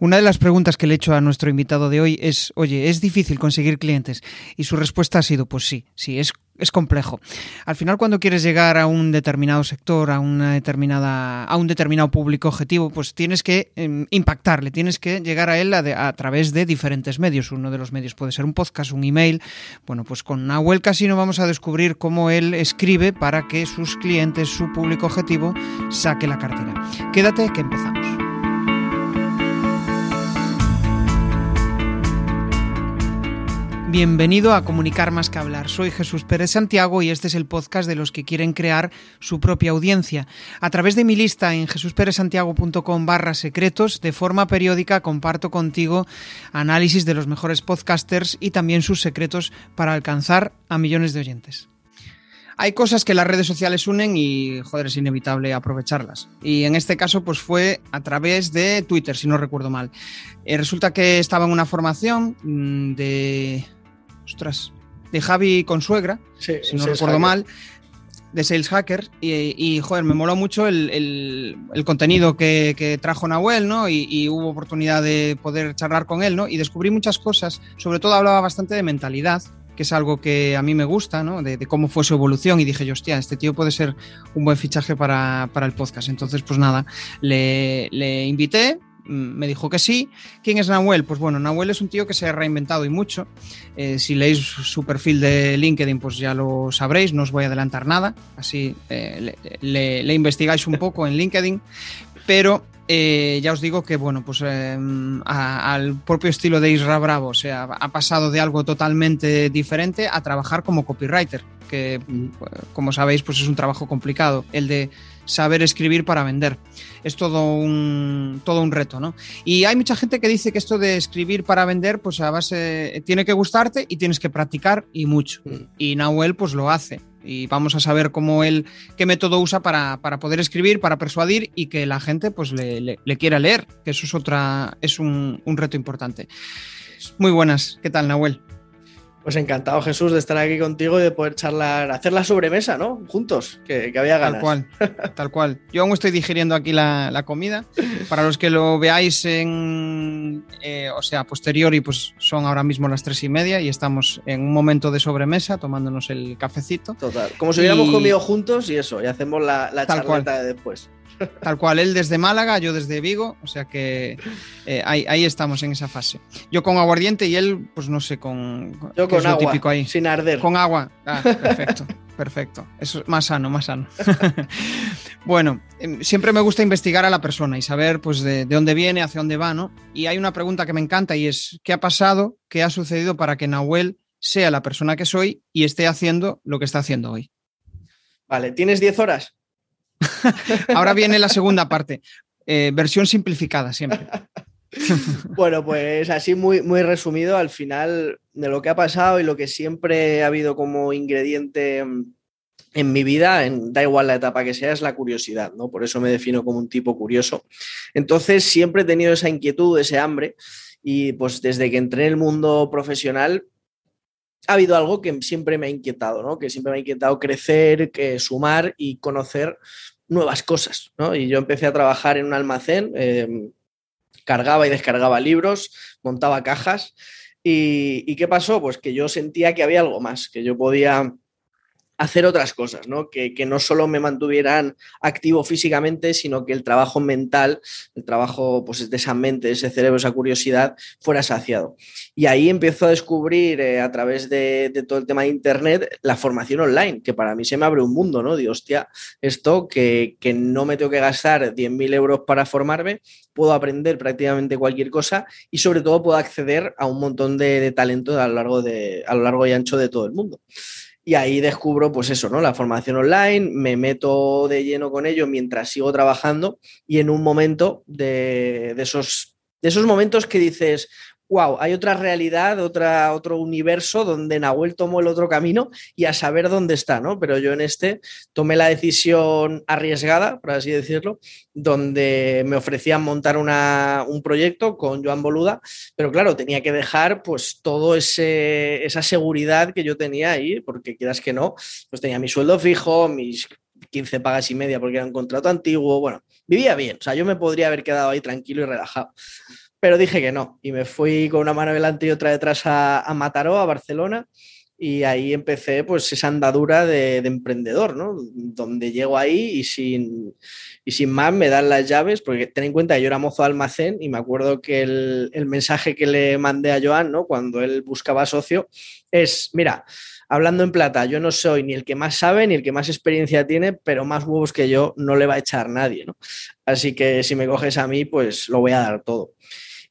Una de las preguntas que le he hecho a nuestro invitado de hoy es, oye, ¿es difícil conseguir clientes? Y su respuesta ha sido, pues sí, sí, es, es complejo. Al final, cuando quieres llegar a un determinado sector, a una determinada, a un determinado público objetivo, pues tienes que eh, impactarle, tienes que llegar a él a, través de diferentes medios. Uno de los medios puede ser un podcast, un email. Bueno, pues con Nahuel Casino vamos a descubrir cómo él escribe para que sus clientes, su público objetivo, saque la cartera. Quédate que empezamos. Bienvenido a Comunicar más que hablar. Soy Jesús Pérez Santiago y este es el podcast de los que quieren crear su propia audiencia. A través de mi lista en jesusperezsantiago.com barra secretos, de forma periódica comparto contigo análisis de los mejores podcasters y también sus secretos para alcanzar a millones de oyentes hay cosas que las redes sociales unen y, joder, es inevitable aprovecharlas. Y en este caso, pues fue a través de Twitter, si no recuerdo mal. Eh, resulta que estaba en una formación de ostras, de Javi Consuegra, sí, si no recuerdo hacker. mal, de Sales Hacker, y, y, joder, me moló mucho el, el, el contenido que, que, trajo Nahuel, ¿no? Y, y, hubo oportunidad de poder charlar con él, ¿no? Y descubrí muchas cosas, sobre todo hablaba bastante de mentalidad, que es algo que a mí me gusta, ¿no? De, de, cómo fue su evolución y dije, yo, hostia, este tío puede ser un buen fichaje para, para el podcast. Entonces, pues nada, le, le invité, me dijo que sí. ¿Quién es Nahuel? Pues bueno, Nahuel es un tío que se ha reinventado y mucho. Eh, si leéis su perfil de LinkedIn, pues ya lo sabréis, no os voy a adelantar nada. Así eh, le, le, le, investigáis un poco en LinkedIn. Pero eh, ya os digo que, bueno, pues eh, a, al propio estilo de Isra Bravo, o sea, ha pasado de algo totalmente diferente a trabajar como copywriter, que, como sabéis, pues es un trabajo complicado, el de saber escribir para vender. Es todo un, todo un reto, ¿no? Y hay mucha gente que dice que esto de escribir para vender, pues a base, tiene que gustarte y tienes que practicar y mucho. Y Nahuel, pues lo hace y vamos a saber cómo él, qué método usa para, para poder escribir, para persuadir y que la gente pues le, le, le quiera leer, que eso es otra, es un, un, reto importante. Muy buenas, ¿qué tal Nahuel? Pues encantado Jesús de estar aquí contigo y de poder charlar, hacer la sobremesa, ¿no? Juntos, que, que había ganas. Tal cual, tal cual. Yo aún estoy digiriendo aquí la, la comida. Para los que lo veáis en, eh, o sea, posteriori, pues son ahora mismo las tres y media y estamos en un momento de sobremesa tomándonos el cafecito. Total, como si hubiéramos y... comido juntos y eso, y hacemos la, la charleta de después. Tal cual, él desde Málaga, yo desde Vigo, o sea que eh, ahí, ahí, estamos en esa fase. Yo con aguardiente y él, pues no sé, con. Yo con agua, típico ahí. sin arder. Con agua, ah, perfecto, perfecto. Eso es más sano, más sano. bueno, em, siempre me gusta investigar a la persona y saber, pues, de, de dónde viene, hacia dónde va, ¿no? Y hay una pregunta que me encanta y es: ¿qué ha pasado, qué ha sucedido para que Nahuel sea la persona que soy y esté haciendo lo que está haciendo hoy? Vale, ¿tienes 10 horas? Ahora viene la segunda parte, eh, versión simplificada siempre. bueno, pues así muy, muy resumido, al final de lo que ha pasado y lo que siempre ha habido como ingrediente en mi vida, en, da igual la etapa que sea, es la curiosidad, ¿no? Por eso me defino como un tipo curioso. Entonces siempre he tenido esa inquietud, ese hambre, y pues desde que entré en el mundo profesional ha habido algo que siempre me ha inquietado, ¿no? Que siempre me ha inquietado crecer, que sumar y conocer nuevas cosas, ¿no? Y yo empecé a trabajar en un almacén, eh, cargaba y descargaba libros, montaba cajas. ¿Y, qué pasó? Pues que yo sentía que había algo más, que yo podía hacer otras cosas, ¿no? Que, que, no solo me mantuvieran activo físicamente, sino que el trabajo mental, el trabajo pues, de esa mente, ese cerebro, esa curiosidad, fuera saciado. Y ahí empiezo a descubrir eh, a través de, de, todo el tema de Internet la formación online, que para mí se me abre un mundo, ¿no? Digo, hostia, esto que, que no me tengo que gastar 10.000 euros para formarme, puedo aprender prácticamente cualquier cosa y sobre todo puedo acceder a un montón de, de talento a lo, largo de, a lo largo y ancho de todo el mundo. Y ahí descubro, pues eso, ¿no? La formación online, me meto de lleno con ello mientras sigo trabajando y en un momento de, esos, de esos momentos que dices, wow, hay otra realidad, otra, otro universo donde Nahuel tomó el otro camino y a saber dónde está, ¿no? Pero yo en este tomé la decisión arriesgada, por así decirlo, donde me ofrecían montar una, un proyecto con Joan Boluda, pero claro, tenía que dejar pues todo esa seguridad que yo tenía ahí, porque quieras que no, pues tenía mi sueldo fijo, mis 15 pagas y media porque era un contrato antiguo, bueno, vivía bien, o sea, yo me podría haber quedado ahí tranquilo y relajado. Pero dije que no, y me fui con una mano delante y otra detrás a, a Mataró, a Barcelona, y ahí empecé pues esa andadura de, emprendedor, ¿no? Donde llego ahí y sin, y sin más me dan las llaves, porque ten en cuenta que yo era mozo de almacén y me acuerdo que el, el mensaje que le mandé a Joan, ¿no? Cuando él buscaba socio, es, mira, hablando en plata, yo no soy ni el que más sabe ni el que más experiencia tiene, pero más huevos que yo no le va a echar nadie, ¿no? Así que si me coges a mí, pues lo voy a dar todo.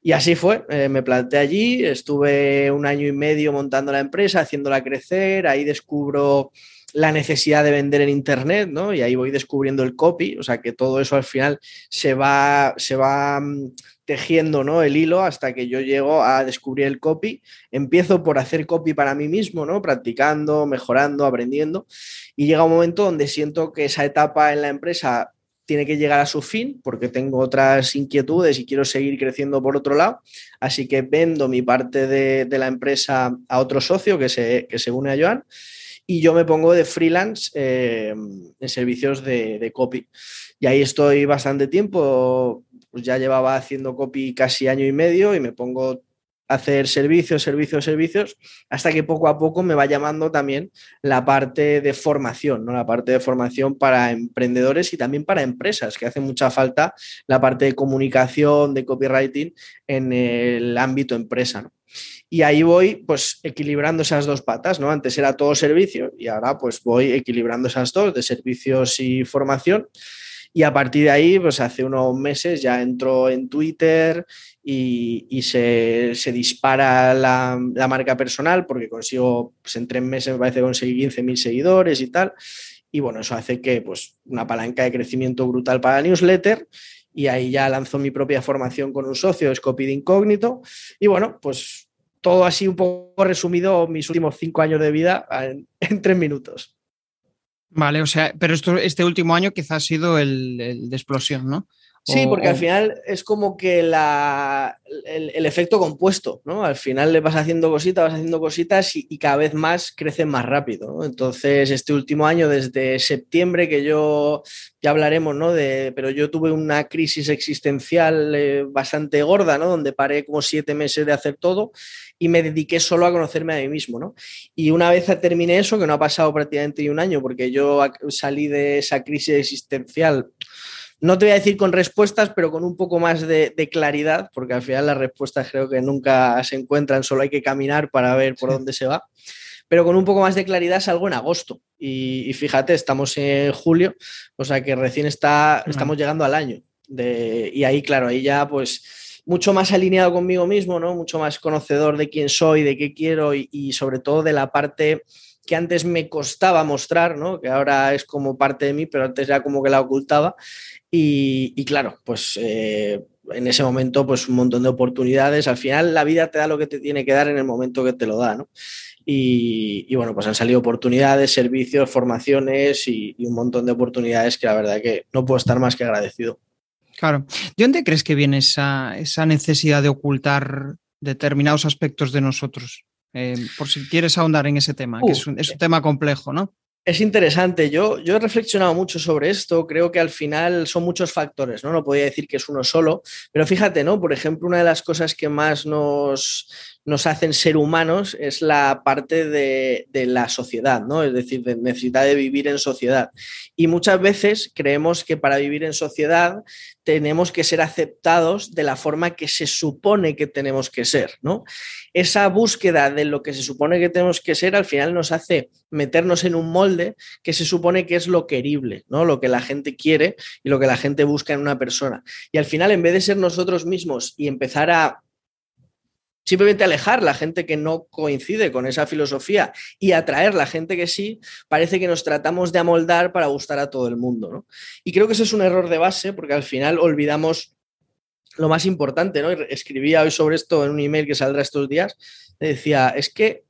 Y así fue, eh, me planté allí, estuve un año y medio montando la empresa, haciéndola crecer, ahí descubro la necesidad de vender en internet, ¿no? Y ahí voy descubriendo el copy, o sea que todo eso al final se va, se va mm, tejiendo, ¿no? El hilo hasta que yo llego a descubrir el copy. Empiezo por hacer copy para mí mismo, ¿no? Practicando, mejorando, aprendiendo. Y llega un momento donde siento que esa etapa en la empresa tiene que llegar a su fin porque tengo otras inquietudes y quiero seguir creciendo por otro lado. Así que vendo mi parte de, la empresa a otro socio que se, que se une a Joan y yo me pongo de freelance eh, en servicios de, de, copy. Y ahí estoy bastante tiempo, pues ya llevaba haciendo copy casi año y medio y me pongo hacer servicios, servicios, servicios, hasta que poco a poco me va llamando también la parte de formación, ¿no? La parte de formación para emprendedores y también para empresas, que hace mucha falta la parte de comunicación, de copywriting en el ámbito empresa, Y ahí voy pues equilibrando esas dos patas, ¿no? Antes era todo servicio y ahora pues voy equilibrando esas dos de servicios y formación. Y a partir de ahí, pues hace unos meses ya entro en Twitter y, se, dispara la, marca personal porque consigo, pues en tres meses me parece conseguir 15.000 seguidores y tal. Y bueno, eso hace que pues una palanca de crecimiento brutal para la newsletter y ahí ya lanzo mi propia formación con un socio, Scopy de Incógnito. Y bueno, pues todo así un poco resumido mis últimos cinco años de vida en tres minutos. Vale, o sea, pero esto, este último año quizás ha sido el, de explosión, ¿no? Sí, porque al final es como que la, el, efecto compuesto, ¿no? Al final le vas haciendo cositas, vas haciendo cositas y, cada vez más crecen más rápido, ¿no? Entonces, este último año, desde septiembre, que yo, ya hablaremos, ¿no? De, pero yo tuve una crisis existencial eh, bastante gorda, ¿no? Donde paré como siete meses de hacer todo y me dediqué solo a conocerme a mí mismo, ¿no? Y una vez terminé eso, que no ha pasado prácticamente ni un año, porque yo salí de esa crisis existencial, no te voy a decir con respuestas, pero con un poco más de, claridad, porque al final las respuestas creo que nunca se encuentran, solo hay que caminar para ver por dónde se va pero con un poco más de claridad salgo en agosto. Y, fíjate, estamos en julio, o sea que recién está, estamos llegando al año. De, y ahí, claro, ahí ya pues mucho más alineado conmigo mismo, ¿no? Mucho más conocedor de quién soy, de qué quiero y, sobre todo de la parte que antes me costaba mostrar, ¿no? Que ahora es como parte de mí, pero antes ya como que la ocultaba. Y, claro, pues eh, en ese momento, pues un montón de oportunidades. Al final la vida te da lo que te tiene que dar en el momento que te lo da, ¿no? Y, bueno, pues han salido oportunidades, servicios, formaciones y, y, un montón de oportunidades que la verdad que no puedo estar más que agradecido. Claro. ¿De dónde crees que viene esa, necesidad de ocultar determinados aspectos de nosotros? Eh, por si quieres ahondar en ese tema, que es un, es un tema complejo, ¿no? Es interesante. Yo, yo he reflexionado mucho sobre esto. Creo que al final son muchos factores, ¿no? No podía decir que es uno solo. Pero fíjate, ¿no? Por ejemplo, una de las cosas que más nos, nos hacen ser humanos es la parte de, la sociedad, ¿no? Es decir, de necesidad de vivir en sociedad. Y muchas veces creemos que para vivir en sociedad tenemos que ser aceptados de la forma que se supone que tenemos que ser, ¿no? Esa búsqueda de lo que se supone que tenemos que ser al final nos hace meternos en un molde que se supone que es lo querible, ¿no? Lo que la gente quiere y lo que la gente busca en una persona. Y al final, en vez de ser nosotros mismos y empezar a simplemente alejar la gente que no coincide con esa filosofía y atraer la gente que sí, parece que nos tratamos de amoldar para gustar a todo el mundo. Y creo que ese es un error de base porque al final olvidamos lo más importante, ¿no? Escribía hoy sobre esto en un email que saldrá estos días, decía, es que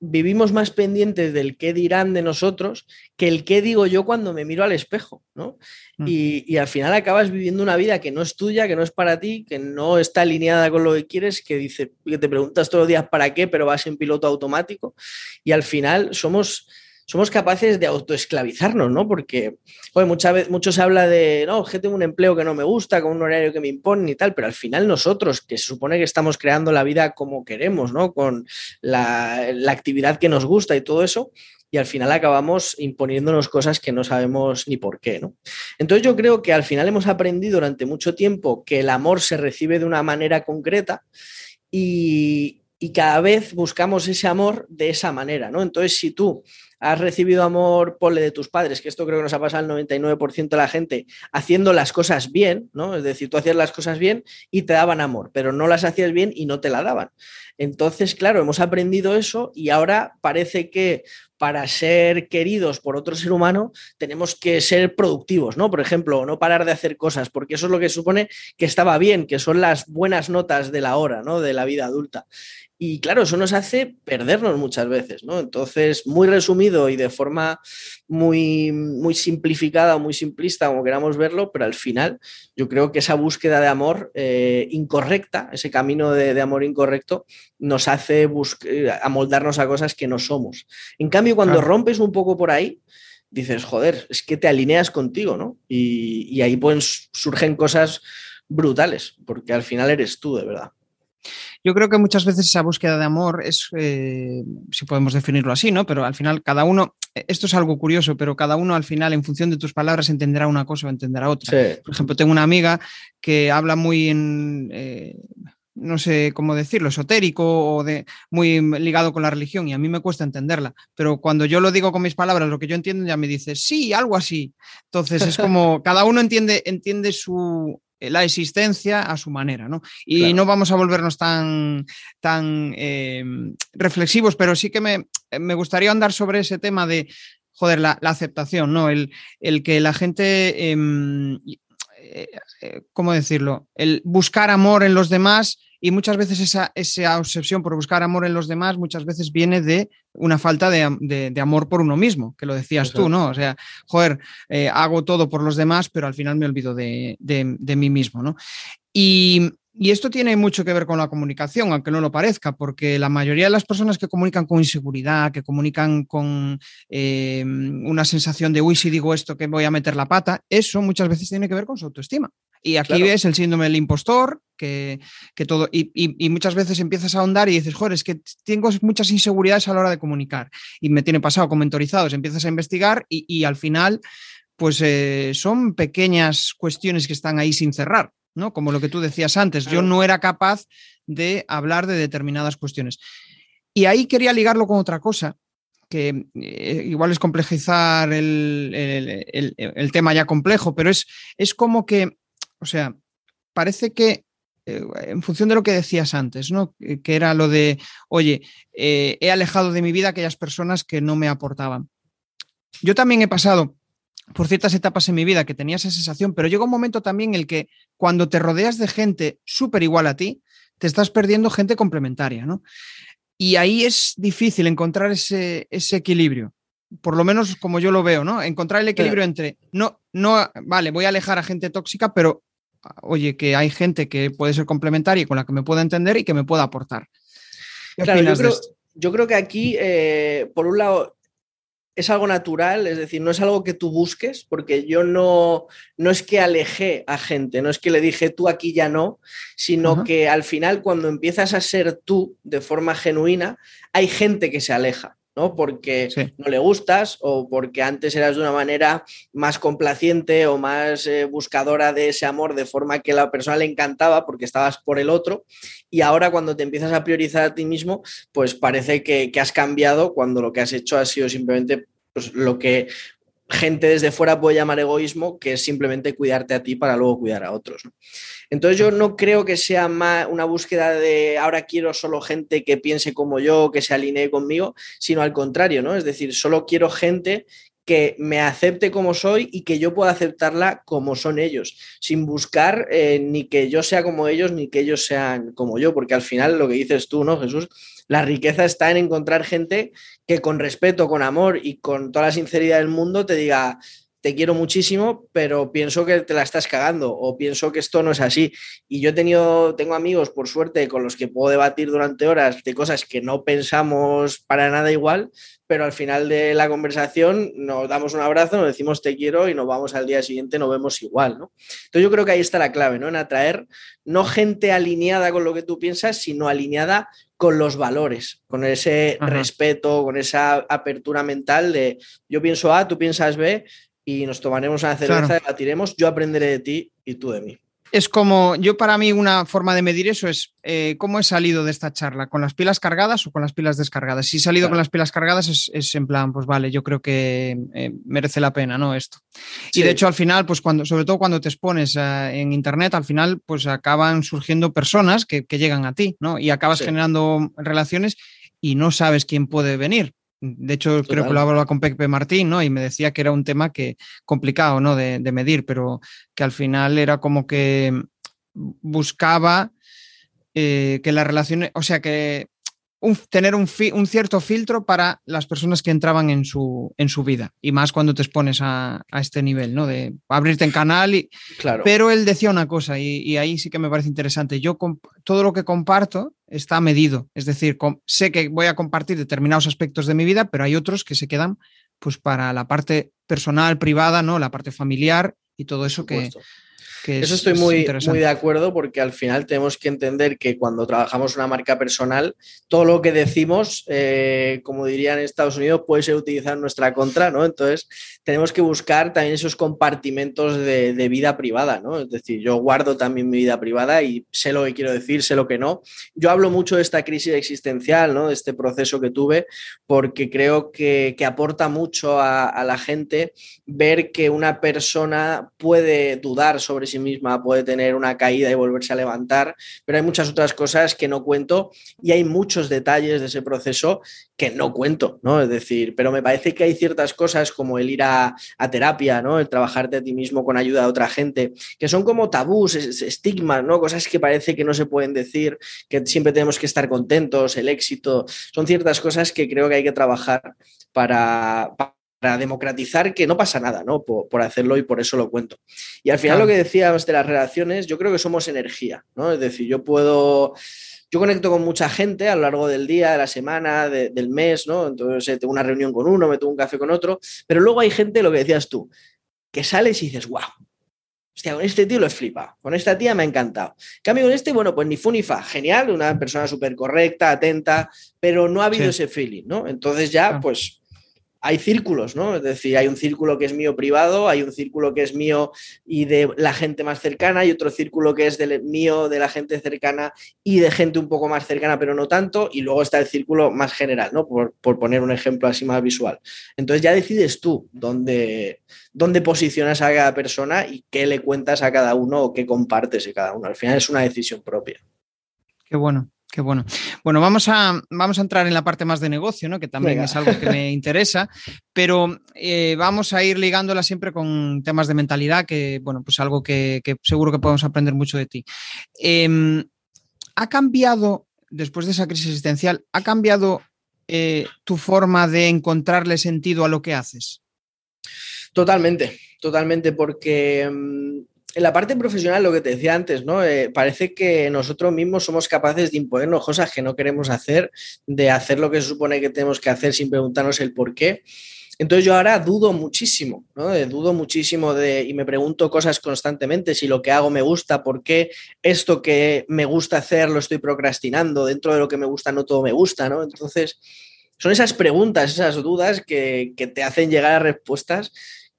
vivimos más pendientes del qué dirán de nosotros que el qué digo yo cuando me miro al espejo, ¿no? Mm. Y, al final acabas viviendo una vida que no es tuya, que no es para ti, que no está alineada con lo que quieres, que dice, que te preguntas todos los días para qué, pero vas en piloto automático. Y al final somos somos capaces de autoesclavizarnos, ¿no? Porque, oye, muchas veces, mucho se habla de, no, que tengo un empleo que no me gusta, con un horario que me imponen y tal, pero al final nosotros, que se supone que estamos creando la vida como queremos, ¿no? Con la, actividad que nos gusta y todo eso, y al final acabamos imponiéndonos cosas que no sabemos ni por qué, ¿no? Entonces yo creo que al final hemos aprendido durante mucho tiempo que el amor se recibe de una manera concreta y, y cada vez buscamos ese amor de esa manera, ¿no? Entonces si tú has recibido amor, ponle de tus padres, que esto creo que nos ha pasado al 99% de la gente, haciendo las cosas bien, ¿no? Es decir, tú hacías las cosas bien y te daban amor, pero no las hacías bien y no te la daban. Entonces, claro, hemos aprendido eso y ahora parece que para ser queridos por otro ser humano tenemos que ser productivos, ¿no? Por ejemplo, no parar de hacer cosas, porque eso es lo que supone que estaba bien, que son las buenas notas de la hora, ¿no? De la vida adulta. Y claro, eso nos hace perdernos muchas veces, ¿no? Entonces, muy resumido y de forma muy, muy simplificada o muy simplista, como queramos verlo, pero al final yo creo que esa búsqueda de amor eh, incorrecta, ese camino de, de, amor incorrecto, nos hace amoldarnos a cosas que no somos. En cambio, cuando claro. rompes un poco por ahí, dices, joder, es que te alineas contigo, ¿no? Y, y ahí pueden, surgen cosas brutales, porque al final eres tú, de verdad. Yo creo que muchas veces esa búsqueda de amor es, eh, si podemos definirlo así, ¿no? Pero al final cada uno, eh, esto es algo curioso, pero cada uno al final en función de tus palabras entenderá una cosa o entenderá otra. Sí. Por ejemplo, tengo una amiga que habla muy en... Eh, no sé cómo decirlo, esotérico o de muy ligado con la religión y a mí me cuesta entenderla, pero cuando yo lo digo con mis palabras, lo que yo entiendo ya me dice, sí, algo así. Entonces es como cada uno entiende, entiende su, la existencia a su manera, ¿no? Y claro. no vamos a volvernos tan, tan eh, reflexivos, pero sí que me, me, gustaría andar sobre ese tema de, joder, la, la aceptación, ¿no? El, el, que la gente, em, eh, eh, ¿cómo decirlo? El buscar amor en los demás y muchas veces esa, esa, obsesión por buscar amor en los demás muchas veces viene de una falta de, de, de amor por uno mismo, que lo decías Exacto. tú, ¿no? O sea, joder, eh, hago todo por los demás, pero al final me olvido de, de mí mismo, ¿no? Y, y esto tiene mucho que ver con la comunicación, aunque no lo parezca, porque la mayoría de las personas que comunican con inseguridad, que comunican con eh, una sensación de, uy, si digo esto, que voy a meter la pata, eso muchas veces tiene que ver con su autoestima. Y aquí claro. ves el síndrome del impostor, que, que todo, y, y, y, muchas veces empiezas a ahondar y dices, joder, es que tengo muchas inseguridades a la hora de comunicar. Y me tiene pasado con mentorizados, empiezas a investigar y, y al final, pues eh, son pequeñas cuestiones que están ahí sin cerrar. ¿no? Como lo que tú decías antes, yo no era capaz de hablar de determinadas cuestiones. Y ahí quería ligarlo con otra cosa, que eh, igual es complejizar el, el, el, el, tema ya complejo, pero es, es como que, o sea, parece que eh, en función de lo que decías antes, ¿no? Que era lo de, oye, eh, he alejado de mi vida aquellas personas que no me aportaban. Yo también he pasado por ciertas etapas en mi vida que tenía esa sensación, pero llega un momento también en el que cuando te rodeas de gente súper igual a ti, te estás perdiendo gente complementaria, ¿no? Y ahí es difícil encontrar ese, ese equilibrio, por lo menos como yo lo veo, ¿no? Encontrar el equilibrio entre, no, no, vale, voy a alejar a gente tóxica, pero oye, que hay gente que puede ser complementaria y con la que me pueda entender y que me pueda aportar. Claro, yo creo, yo creo, que aquí, eh, por un lado, es algo natural, es decir, no es algo que tú busques, porque yo no, no es que alejé a gente, no es que le dije tú aquí ya no, sino uh -huh. que al final cuando empiezas a ser tú de forma genuina, hay gente que se aleja. ¿No? Porque sí. no le gustas o porque antes eras de una manera más complaciente o más eh, buscadora de ese amor de forma que la persona le encantaba porque estabas por el otro y ahora cuando te empiezas a priorizar a ti mismo, pues parece que, que has cambiado cuando lo que has hecho ha sido simplemente pues, lo que gente desde fuera puede llamar egoísmo, que es simplemente cuidarte a ti para luego cuidar a otros. Entonces yo no creo que sea más una búsqueda de ahora quiero solo gente que piense como yo, que se alinee conmigo, sino al contrario, ¿no? Es decir, solo quiero gente que me acepte como soy y que yo pueda aceptarla como son ellos, sin buscar eh, ni que yo sea como ellos ni que ellos sean como yo, porque al final lo que dices tú, ¿no, Jesús? La riqueza está en encontrar gente que con respeto, con amor y con toda la sinceridad del mundo te diga, te quiero muchísimo, pero pienso que te la estás cagando o pienso que esto no es así. Y yo he tenido, tengo amigos, por suerte, con los que puedo debatir durante horas de cosas que no pensamos para nada igual, pero al final de la conversación nos damos un abrazo, nos decimos te quiero y nos vamos al día siguiente, nos vemos igual, ¿no? Entonces yo creo que ahí está la clave, ¿no? En atraer no gente alineada con lo que tú piensas, sino alineada con los valores, con ese respeto, con esa apertura mental de yo pienso A, tú piensas B y nos tomaremos una cerveza, debatiremos, yo aprenderé de ti y tú de mí es como, yo para mí una forma de medir eso es eh, cómo he salido de esta charla, con las pilas cargadas o con las pilas descargadas. Si he salido con las pilas cargadas es, en plan, pues vale, yo creo que eh, merece la pena, ¿no? Esto. Y de hecho al final, pues cuando, sobre todo cuando te expones eh, en Internet, al final pues acaban surgiendo personas que, llegan a ti, ¿no? Y acabas generando relaciones y no sabes quién puede venir. De hecho, creo que lo hablaba con Pepe Martín, ¿no? Y me decía que era un tema que complicado, ¿no? De, de medir, pero que al final era como que buscaba eh, que las relaciones, o sea, que tener un, cierto filtro para las personas que entraban en su, en su vida. Y más cuando te expones a, este nivel, ¿no? De abrirte en canal. Y, claro. Pero él decía una cosa, y, ahí sí que me parece interesante. Yo todo lo que comparto está medido. Es decir, sé que voy a compartir determinados aspectos de mi vida, pero hay otros que se quedan pues para la parte personal, privada, ¿no? La parte familiar y todo eso que, eso estoy muy, muy de acuerdo porque al final tenemos que entender que cuando trabajamos una marca personal, todo lo que decimos, eh, como dirían en Estados Unidos, puede ser utilizado en nuestra contra, ¿no? Entonces, tenemos que buscar también esos compartimentos de, de, vida privada, ¿no? Es decir, yo guardo también mi vida privada y sé lo que quiero decir, sé lo que no. Yo hablo mucho de esta crisis existencial, ¿no? De este proceso que tuve, porque creo que, que aporta mucho a, a la gente ver que una persona puede dudar sobre misma, puede tener una caída y volverse a levantar, pero hay muchas otras cosas que no cuento y hay muchos detalles de ese proceso que no cuento, ¿no? Es decir, pero me parece que hay ciertas cosas como el ir a, terapia, ¿no? El trabajarte a ti mismo con ayuda de otra gente, que son como tabús, estigmas, ¿no? Cosas que parece que no se pueden decir, que siempre tenemos que estar contentos, el éxito, son ciertas cosas que creo que hay que trabajar para democratizar que no pasa nada, ¿no? Por, hacerlo y por eso lo cuento. Y al final lo que decíamos de las relaciones, yo creo que somos energía, ¿no? Es decir, yo puedo, yo conecto con mucha gente a lo largo del día, de la semana, del mes, ¿no? Entonces eh, tengo una reunión con uno, me tomo un café con otro, pero luego hay gente, lo que decías tú, que sales y dices, wow. Hostia, con este tío lo he flipado, con esta tía me ha encantado. Cambio con este, bueno, pues ni fu ni fa, genial, una persona súper correcta, atenta, pero no ha habido ese feeling, ¿no? Entonces ya, pues hay círculos, ¿no? Es decir, hay un círculo que es mío privado, hay un círculo que es mío y de la gente más cercana, y otro círculo que es del mío, de la gente cercana y de gente un poco más cercana, pero no tanto, y luego está el círculo más general, ¿no? Por, poner un ejemplo así más visual. Entonces ya decides tú dónde, dónde posicionas a cada persona y qué le cuentas a cada uno o qué compartes a cada uno. Al final es una decisión propia. Qué bueno. Qué bueno. Bueno, vamos a, vamos a entrar en la parte más de negocio, ¿no? que también es algo que me interesa, pero eh, vamos a ir ligándola siempre con temas de mentalidad, que, bueno, pues algo que, seguro que podemos aprender mucho de ti. Em, ¿Ha cambiado, después de esa crisis existencial, ha cambiado eh, tu forma de encontrarle sentido a lo que haces? Totalmente, totalmente, porque em, en la parte profesional, lo que te decía antes, ¿no? Eh, parece que nosotros mismos somos capaces de imponernos cosas que no queremos hacer, de hacer lo que se supone que tenemos que hacer sin preguntarnos el por qué. Entonces yo ahora dudo muchísimo, ¿no? Eh, dudo muchísimo de, y me pregunto cosas constantemente, si lo que hago me gusta, por qué esto que me gusta hacer lo estoy procrastinando, dentro de lo que me gusta no todo me gusta, ¿no? Entonces son esas preguntas, esas dudas que, que te hacen llegar a respuestas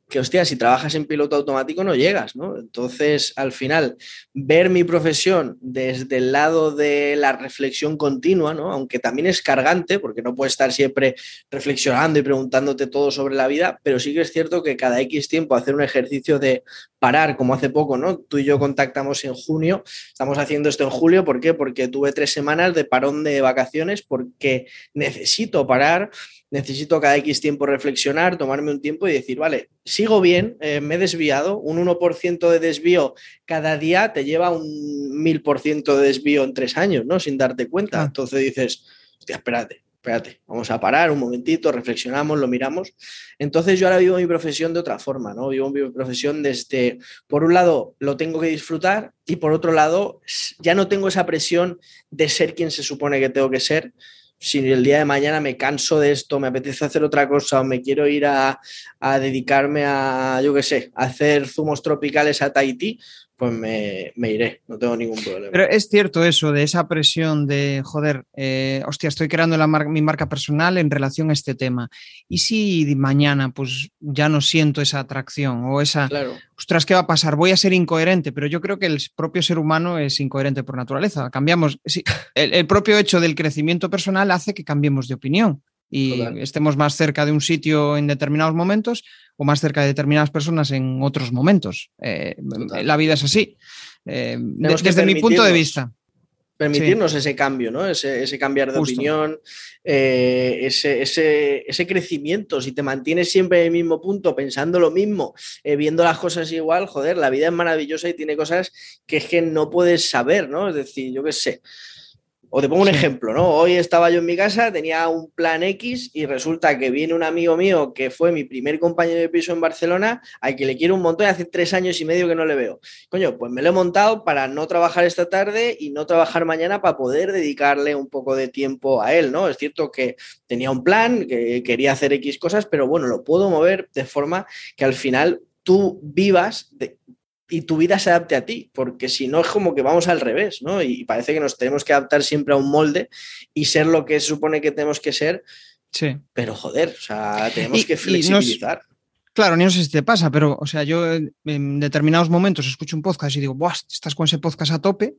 que, hostia, si trabajas en piloto automático no llegas, ¿no? Entonces, al final, ver mi profesión desde el lado de la reflexión continua, ¿no? Aunque también es cargante, porque no puedes estar siempre reflexionando y preguntándote todo sobre la vida, pero sí que es cierto que cada X tiempo hacer un ejercicio de parar, como hace poco, ¿no? Tú y yo contactamos en junio, estamos haciendo esto en julio, ¿por qué? Porque tuve tres semanas de parón de vacaciones, porque necesito parar necesito cada X tiempo reflexionar, tomarme un tiempo y decir, vale, sigo bien, eh, me he desviado, un 1% de desvío cada día te lleva un 1000% de desvío en tres años, ¿no? Sin darte cuenta. Entonces dices, hostia, espérate, espérate, vamos a parar un momentito, reflexionamos, lo miramos. Entonces yo ahora vivo mi profesión de otra forma, ¿no? Vivo mi profesión desde, por un lado, lo tengo que disfrutar y por otro lado, ya no tengo esa presión de ser quien se supone que tengo que ser. Si el día de mañana me canso de esto, me apetece hacer otra cosa o me quiero ir a, a dedicarme a, yo qué sé, a hacer zumos tropicales a Tahití, pues me, iré, no tengo ningún problema. Pero es cierto eso, de esa presión de, joder, eh, hostia, estoy creando la mi marca personal en relación a este tema. ¿Y si mañana pues ya no siento esa atracción o esa, claro. ostras, ¿qué va a pasar? Voy a ser incoherente, pero yo creo que el propio ser humano es incoherente por naturaleza. Cambiamos, el propio hecho del crecimiento personal hace que cambiemos de opinión y estemos más cerca de un sitio en determinados momentos o más cerca de determinadas personas en otros momentos. Eh, la vida es así. Eh, desde mi punto de vista. Permitirnos ese cambio, ¿no? Ese, cambiar de opinión, eh, ese, ese, crecimiento. Si te mantienes siempre en el mismo punto, pensando lo mismo, viendo las cosas igual, joder, la vida es maravillosa y tiene cosas que es que no puedes saber, ¿no? Es decir, yo qué sé. O te pongo un ejemplo, ¿no? Hoy estaba yo en mi casa, tenía un plan X y resulta que viene un amigo mío que fue mi primer compañero de piso en Barcelona, al que le quiero un montón y hace tres años y medio que no le veo. Coño, pues me lo he montado para no trabajar esta tarde y no trabajar mañana para poder dedicarle un poco de tiempo a él, ¿no? Es cierto que tenía un plan, que quería hacer X cosas, pero bueno, lo puedo mover de forma que al final tú vivas de, y tu vida se adapte a ti, porque si no es como que vamos al revés, ¿no? Y parece que nos tenemos que adaptar siempre a un molde y ser lo que se supone que tenemos que ser. Sí. Pero joder, o sea, tenemos que flexibilizar. claro, ni no sé si te pasa, pero, o sea, yo en determinados momentos escucho un podcast y digo, Buah, estás con ese podcast a tope,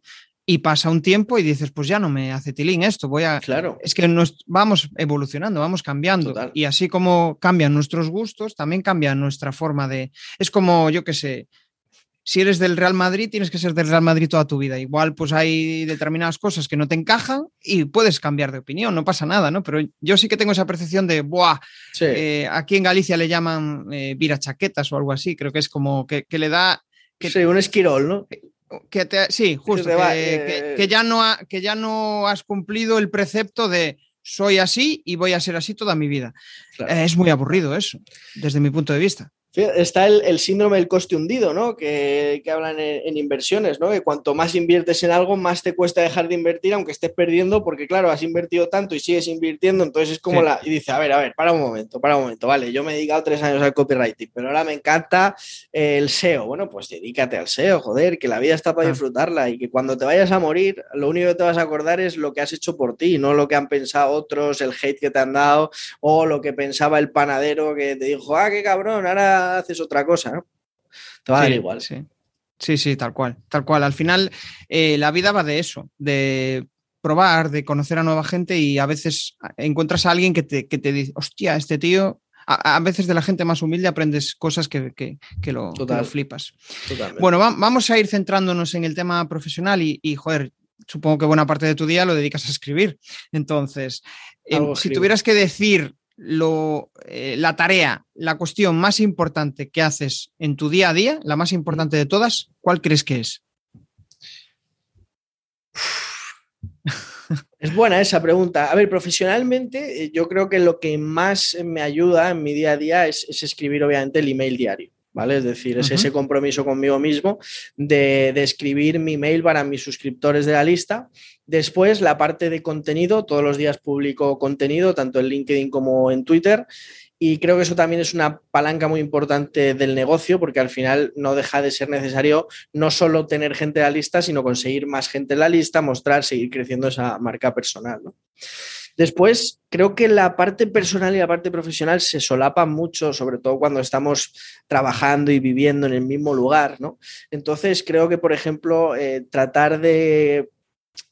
y pasa un tiempo y dices, pues ya no me hace tilín esto, voy a... Claro. Es que nos vamos evolucionando, vamos cambiando. Y así como cambian nuestros gustos, también cambia nuestra forma de... Es como, yo qué sé, si eres del Real Madrid, tienes que ser del Real Madrid toda tu vida. Igual, pues hay determinadas cosas que no te encajan y puedes cambiar de opinión, no pasa nada, ¿no? Pero yo sí que tengo esa percepción de, ¡buah! Eh, aquí en Galicia le llaman eh, vira chaquetas o algo así, creo que es como que, le da... Que, sí, un esquirol, ¿no? Que sí, justo, eh, que, ya no que ya no has cumplido el precepto de soy así y voy a ser así toda mi vida. es muy aburrido eso, desde mi punto de vista. Está el, síndrome del coste hundido, ¿no? Que, hablan en, inversiones, ¿no? Que cuanto más inviertes en algo, más te cuesta dejar de invertir, aunque estés perdiendo, porque claro, has invertido tanto y sigues invirtiendo, entonces es como la... Y dice, a ver, a ver, para un momento, para un momento, vale, yo me he dedicado tres años al copywriting, pero ahora me encanta el SEO. Bueno, pues dedícate al SEO, joder, que la vida está para disfrutarla y que cuando te vayas a morir, lo único que te vas a acordar es lo que has hecho por ti, no lo que han pensado otros, el hate que te han dado o lo que pensaba el panadero que te dijo, ah, qué cabrón, ahora haces otra cosa, ¿no? Te va a dar igual. Sí. sí, sí, tal cual. Tal cual. Al final, eh, la vida va de eso, de probar, de conocer a nueva gente y a veces encuentras a alguien que te, dice, hostia, este tío a, veces de la gente más humilde aprendes cosas que, lo, flipas. Bueno, vamos a ir centrándonos en el tema profesional y, joder, supongo que buena parte de tu día lo dedicas a escribir. Entonces, em, si tuvieras que decir lo, eh, la tarea, la cuestión más importante que haces en tu día a día, la más importante de todas, ¿cuál crees que es? Es buena esa pregunta. A ver, profesionalmente, eh, yo creo que lo que más me ayuda en mi día a día es, es escribir, obviamente, el email diario. ¿vale? Es decir, es ese compromiso conmigo mismo de, escribir mi mail para mis suscriptores de la lista. Después, la parte de contenido, todos los días publico contenido, tanto en LinkedIn como en Twitter. Y creo que eso también es una palanca muy importante del negocio, porque al final no deja de ser necesario no solo tener gente en la lista, sino conseguir más gente en la lista, mostrar, seguir creciendo esa marca personal. Después, creo que la parte personal y la parte profesional se solapan mucho, sobre todo cuando estamos trabajando y viviendo en el mismo lugar. Entonces, creo que, por ejemplo, eh, tratar de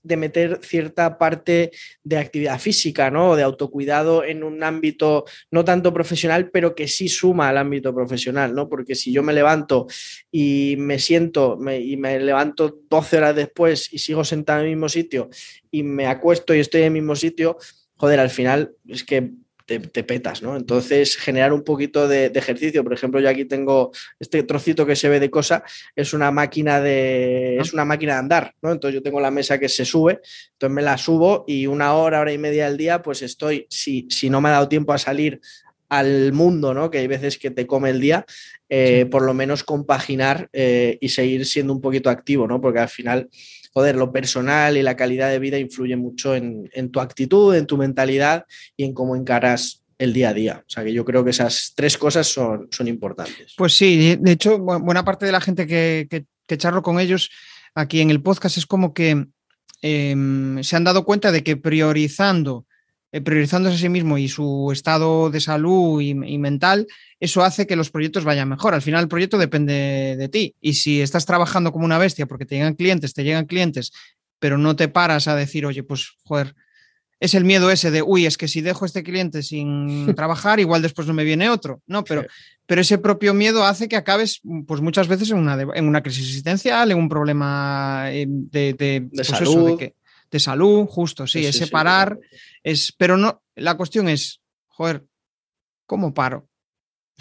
de meter cierta parte de actividad física, ¿no? De autocuidado en un ámbito no tanto profesional, pero que sí suma al ámbito profesional, ¿no? Porque si yo me levanto y me siento y me levanto 12 horas después y sigo sentado en el mismo sitio y me acuesto y estoy en el mismo sitio, joder, al final es que te, petas, ¿no? Entonces, generar un poquito de, ejercicio. Por ejemplo, yo aquí tengo este trocito que se ve de cosa, es una máquina de. es una máquina de andar, ¿no? Entonces yo tengo la mesa que se sube, entonces me la subo y una hora, hora y media al día, pues estoy, si, si no me ha dado tiempo a salir al mundo, ¿no? Que hay veces que te come el día, eh, por lo menos compaginar eh, y seguir siendo un poquito activo, ¿no? Porque al final, joder, lo personal y la calidad de vida influye mucho en, tu actitud, en tu mentalidad y en cómo encaras el día a día. O sea que yo creo que esas tres cosas son, son importantes. Pues sí, de hecho, buena parte de la gente que, que, charlo con ellos aquí en el podcast es como que em, se han dado cuenta de que priorizando priorizándose a sí mismo y su estado de salud y, mental, eso hace que los proyectos vayan mejor. Al final el proyecto depende de ti. Y si estás trabajando como una bestia porque te llegan clientes, te llegan clientes, pero no te paras a decir, oye, pues, joder, es el miedo ese de, uy, es que si dejo este cliente sin trabajar, igual después no me viene otro. No, pero, pero ese propio miedo hace que acabes, pues muchas veces en una, en una crisis existencial, en un problema eh, de, de, pues salud. de, salud, justo, sí, ese parar es, pero no, la cuestión es, joder, ¿cómo paro?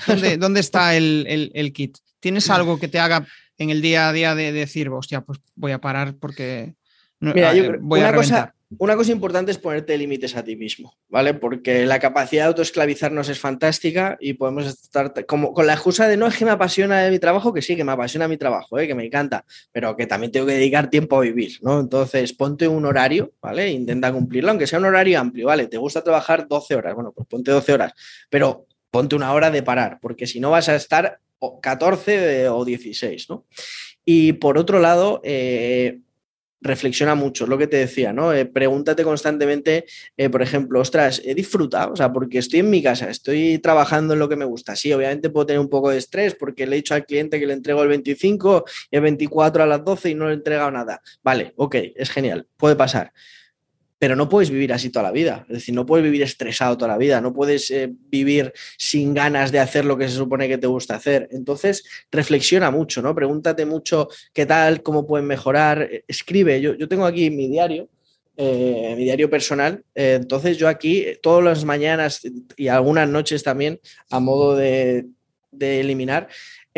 ¿Dónde, ¿dónde está el, kit? ¿Tienes algo que te haga en el día a día de, decir, hostia, pues voy a parar porque Mira, ah, voy una a cosa, una cosa importante es ponerte límites a ti mismo, ¿vale? Porque la capacidad de autoesclavizarnos es fantástica y podemos estar como con la excusa de no es que me apasiona mi trabajo, que sí, que me apasiona mi trabajo, ¿eh? que me encanta, pero que también tengo que dedicar tiempo a vivir, ¿no? Entonces, ponte un horario, ¿vale? Intenta cumplirlo, aunque sea un horario amplio, ¿vale? Te gusta trabajar 12 horas, bueno, pues ponte 12 horas, pero ponte una hora de parar, porque si no vas a estar 14 o 16, ¿no? Y por otro lado, eh, reflexiona mucho, lo que te decía, ¿no? Eh, pregúntate constantemente, eh, por ejemplo, ostras, he disfrutado, o sea, porque estoy en mi casa, estoy trabajando en lo que me gusta. Sí, obviamente puedo tener un poco de estrés porque le he dicho al cliente que le entrego el 25 y el 24 a las 12 y no le he entregado nada. Vale, ok, es genial, puede pasar pero no puedes vivir así toda la vida. Es decir, no puedes vivir estresado toda la vida, no puedes eh, vivir sin ganas de hacer lo que se supone que te gusta hacer. Entonces, reflexiona mucho, ¿no? Pregúntate mucho qué tal, cómo pueden mejorar, eh, escribe. Yo, yo tengo aquí mi diario, eh, mi diario personal. entonces, yo aquí todas las mañanas y algunas noches también, a modo de, de eliminar,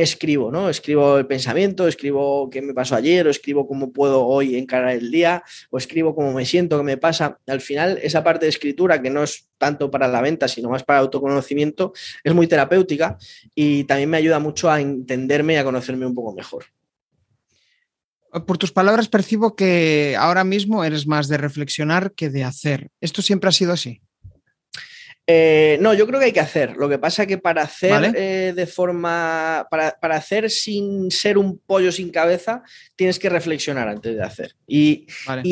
escribo, ¿no? Escribo el pensamiento, escribo qué me pasó ayer, o escribo cómo puedo hoy encarar el día, o escribo cómo me siento, qué me pasa. Al final, esa parte de escritura, que no es tanto para la venta, sino más para autoconocimiento, es muy terapéutica y también me ayuda mucho a entenderme y a conocerme un poco mejor. Por tus palabras percibo que ahora mismo eres más de reflexionar que de hacer. ¿Esto siempre ha sido así? Eh, no, yo creo que hay que hacer. Lo que pasa es que para hacer eh, de forma, para, hacer sin ser un pollo sin cabeza, tienes que reflexionar antes de hacer. Y,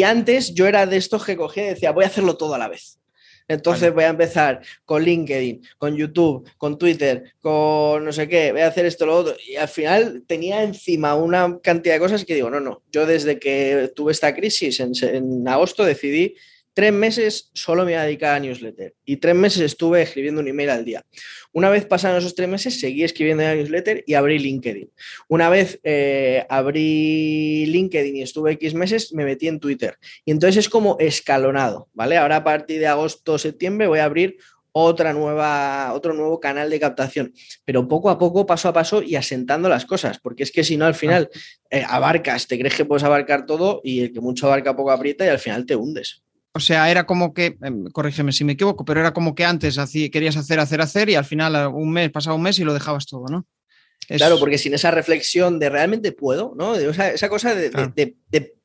antes yo era de estos que cogía y decía, voy a hacerlo todo a la vez. Entonces voy a empezar con LinkedIn, con YouTube, con Twitter, con no sé qué, voy a hacer esto, lo otro. Y al final tenía encima una cantidad de cosas que digo, no, no, yo desde que tuve esta crisis en, en agosto decidí Tres meses solo me iba a dedicar a newsletter y tres meses estuve escribiendo un email al día. Una vez pasaron esos tres meses, seguí escribiendo en la newsletter y abrí LinkedIn. Una vez eh, abrí LinkedIn y estuve X meses, me metí en Twitter. Y entonces es como escalonado, ¿vale? Ahora a partir de agosto, septiembre voy a abrir otra nueva, otro nuevo canal de captación, pero poco a poco, paso a paso y asentando las cosas, porque es que si no, al final eh, abarcas, te crees que puedes abarcar todo y el que mucho abarca poco aprieta y al final te hundes. O sea, era como que, em, corrígeme si me equivoco, pero era como que antes querías hacer, hacer, hacer y al final un mes, pasaba un mes y lo dejabas todo, ¿no? Claro, porque sin esa reflexión de realmente puedo, ¿no? esa, cosa de,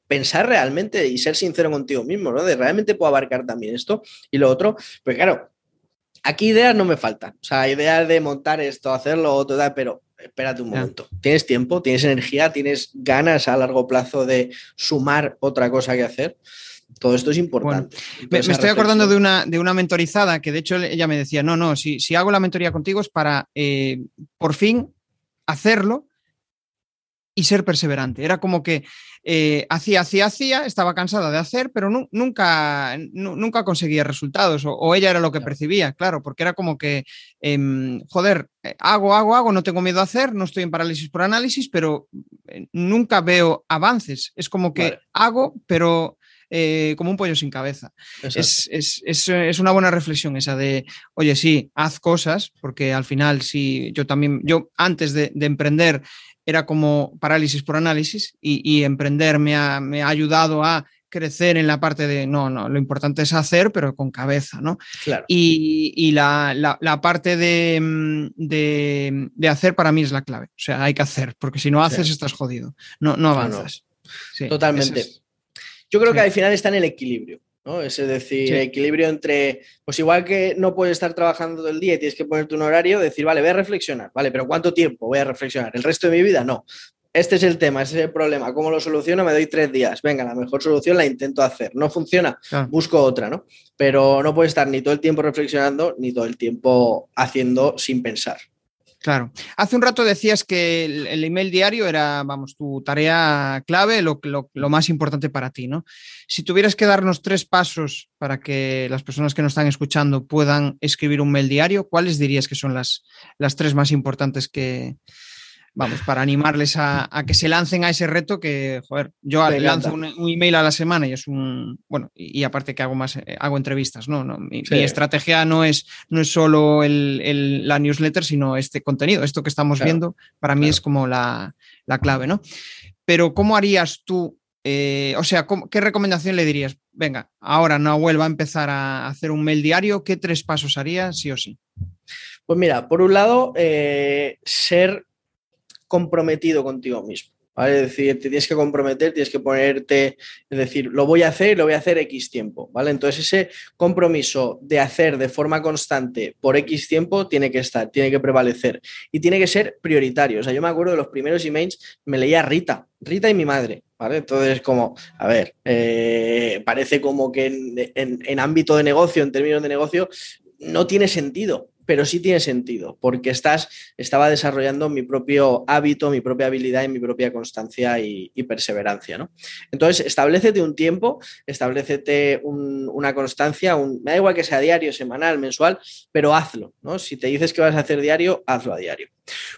pensar realmente y ser sincero contigo mismo, ¿no? De realmente puedo abarcar también esto y lo otro. Pues claro, aquí ideas no me faltan. O sea, ideas de montar esto, hacerlo, otro, pero espérate un momento. Tienes tiempo, tienes energía, tienes ganas a largo plazo de sumar otra cosa que hacer. Todo esto es importante. me, estoy acordando de una, de una mentorizada que de hecho ella me decía, no, no, si, si hago la mentoría contigo es para eh, por fin hacerlo y ser perseverante. Era como que eh, hacía, hacía, hacía, estaba cansada de hacer, pero nunca, nunca conseguía resultados, o, ella era lo que percibía, claro, porque era como que, em, joder, eh, hago, hago, hago, no tengo miedo a hacer, no estoy en parálisis por análisis, pero nunca veo avances. Es como que hago, pero eh, como un pollo sin cabeza. Es, es, una buena reflexión esa de, oye, sí, haz cosas, porque al final sí, yo también, yo antes de, emprender era como parálisis por análisis y, emprender me ha, me ha ayudado a crecer en la parte de, no, no, lo importante es hacer, pero con cabeza, ¿no? Claro. Y, la, parte de, de, hacer para mí es la clave. O sea, hay que hacer, porque si no haces estás jodido, no, no avanzas. Totalmente. Yo creo que al final está en el equilibrio. ¿no? Es decir, equilibrio entre, pues igual que no puedes estar trabajando todo el día y tienes que ponerte un horario, decir, vale, voy a reflexionar, vale, pero ¿cuánto tiempo voy a reflexionar? ¿El resto de mi vida? No este es el tema, ese es el problema. ¿Cómo lo soluciono? Me doy tres días. Venga, la mejor solución la intento hacer. No funciona, busco otra, ¿no? Pero no puedes estar ni todo el tiempo reflexionando ni todo el tiempo haciendo sin pensar. Claro. Hace un rato decías que el, email diario era, vamos, tu tarea clave, lo, lo, más importante para ti, ¿no? Si tuvieras que darnos tres pasos para que las personas que nos están escuchando puedan escribir un mail diario, ¿cuáles dirías que son las, las tres más importantes que, vamos, para animarles a, que se lancen a ese reto que, joder, yo lanzo un, email a la semana y es un, bueno, y, aparte que hago más, eh, hago entrevistas, ¿no? no mi, estrategia no es, no es solo el, la newsletter, sino este contenido, esto que estamos viendo, para mí es como la, clave, ¿no? Pero ¿cómo harías tú, eh, o sea, ¿qué recomendación le dirías? Venga, ahora no vuelva a empezar a hacer un mail diario, ¿qué tres pasos haría sí o sí? Pues mira, por un lado, eh, ser comprometido contigo mismo. ¿vale? Es decir, te tienes que comprometer, tienes que ponerte, es decir, lo voy a hacer y lo voy a hacer X tiempo, ¿vale? Entonces ese compromiso de hacer de forma constante por X tiempo tiene que estar, tiene que prevalecer y tiene que ser prioritario. O sea, yo me acuerdo de los primeros emails, me leía Rita, Rita y mi madre, ¿vale? Entonces, como, a ver, eh, parece como que en ámbito de negocio, en términos de negocio, no tiene sentido, pero sí tiene sentido, porque estás, estaba desarrollando mi propio hábito, mi propia habilidad y mi propia constancia y, perseverancia. ¿no? Entonces, establecete un tiempo, establecete una constancia, un, me da igual que sea diario, semanal, mensual, pero hazlo. ¿no? Si te dices que vas a hacer diario, hazlo a diario.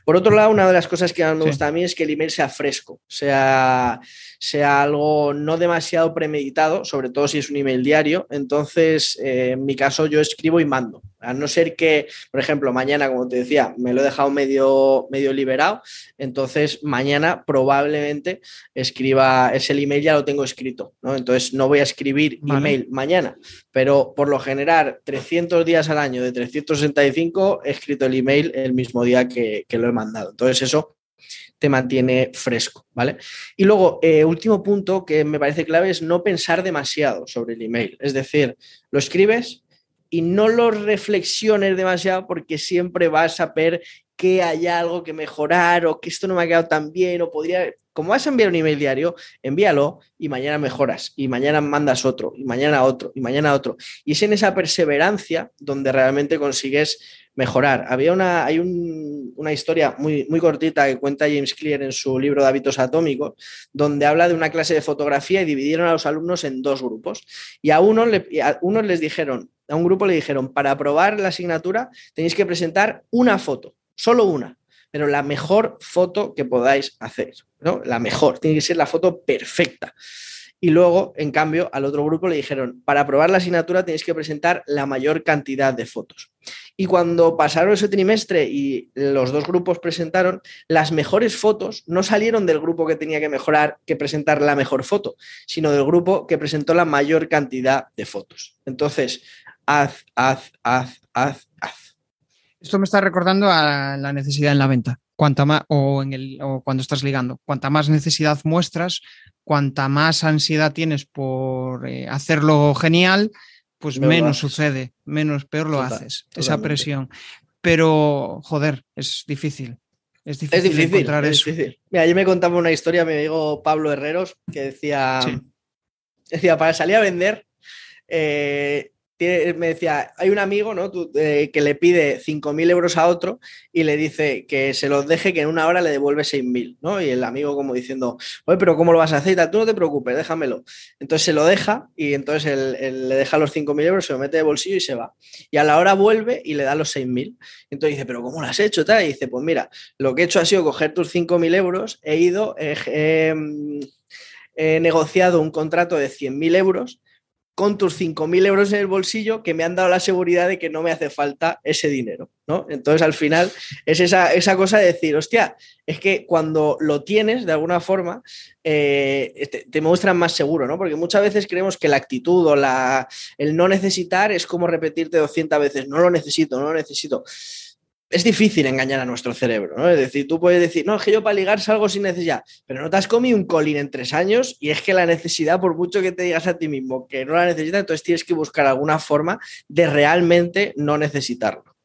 Por otro lado, una de las cosas que me gusta a mí es que el email sea fresco, sea, sea algo no demasiado premeditado, sobre todo si es un email diario. Entonces, eh, en mi caso, yo escribo y mando. A no ser que, por ejemplo, mañana, como te decía, me lo he dejado medio, medio liberado, entonces mañana probablemente escriba ese email, ya lo tengo escrito, ¿no? Entonces no voy a escribir email mañana, pero por lo general, 300 días al año de 365 he escrito el email el mismo día que, lo he mandado. Entonces eso te mantiene fresco, ¿vale? Y luego, eh, último punto que me parece clave es no pensar demasiado sobre el email. Es decir, lo escribes, y no lo reflexiones demasiado porque siempre vas a ver que hay algo que mejorar o que esto no me ha quedado tan bien o podría... Como vas a enviar un email diario, envíalo y mañana mejoras y mañana mandas otro y mañana otro y mañana otro. Y es en esa perseverancia donde realmente consigues mejorar. Había una, hay una historia muy, muy cortita que cuenta James Clear en su libro de hábitos atómicos, donde habla de una clase de fotografía y dividieron a los alumnos en dos grupos. Y a unos, a unos les dijeron, a un grupo le dijeron, para aprobar la asignatura tenéis que presentar una foto, solo una, pero la mejor foto que podáis hacer, ¿no? La mejor, tiene que ser la foto perfecta. Y luego, en cambio, al otro grupo le dijeron, para aprobar la asignatura tenéis que presentar la mayor cantidad de fotos. Y cuando pasaron ese trimestre y los dos grupos presentaron, las mejores fotos no salieron del grupo que tenía que mejorar, que presentar la mejor foto, sino del grupo que presentó la mayor cantidad de fotos. Entonces, haz, haz, haz, haz, haz. Esto me está recordando a la necesidad en la venta. Cuanta más, o, en el, o cuando estás ligando, cuanta más necesidad muestras, cuanta más ansiedad tienes por eh, hacerlo genial, pues menos sucede, menos peor lo haces, esa presión. Pero, joder, es difícil. Es difícil, encontrar eso. Mira, yo me contaba una historia, mi amigo Pablo Herreros, que decía, decía, para salir a vender, eh, me decía, hay un amigo ¿no? Eh, que le pide 5.000 euros a otro y le dice que se los deje, que en una hora le devuelve 6.000, ¿no? Y el amigo como diciendo, pero ¿cómo lo vas a hacer? Tú no te preocupes, déjamelo. Entonces se lo deja y entonces él, le deja los 5.000 euros, se lo mete de bolsillo y se va. Y a la hora vuelve y le da los 6.000. Entonces dice, pero ¿cómo lo has hecho? Y dice, pues mira, lo que he hecho ha sido coger tus 5.000 euros, he ido... Eh, he negociado un contrato de 100.000 euros con tus 5.000 euros en el bolsillo que me han dado la seguridad de que no me hace falta ese dinero, ¿no? Entonces, al final, es esa, esa cosa de decir, hostia, es que cuando lo tienes, de alguna forma, eh, te, muestran más seguro, ¿no? Porque muchas veces creemos que la actitud o la, el no necesitar es como repetirte 200 veces, no lo necesito, no lo necesito es difícil engañar a nuestro cerebro, ¿no? Es decir, tú puedes decir, no, es que yo para ligar salgo sin necesidad, pero no te has comido un colín en tres años y es que la necesidad, por mucho que te digas a ti mismo que no la necesitas, entonces tienes que buscar alguna forma de realmente no necesitarlo.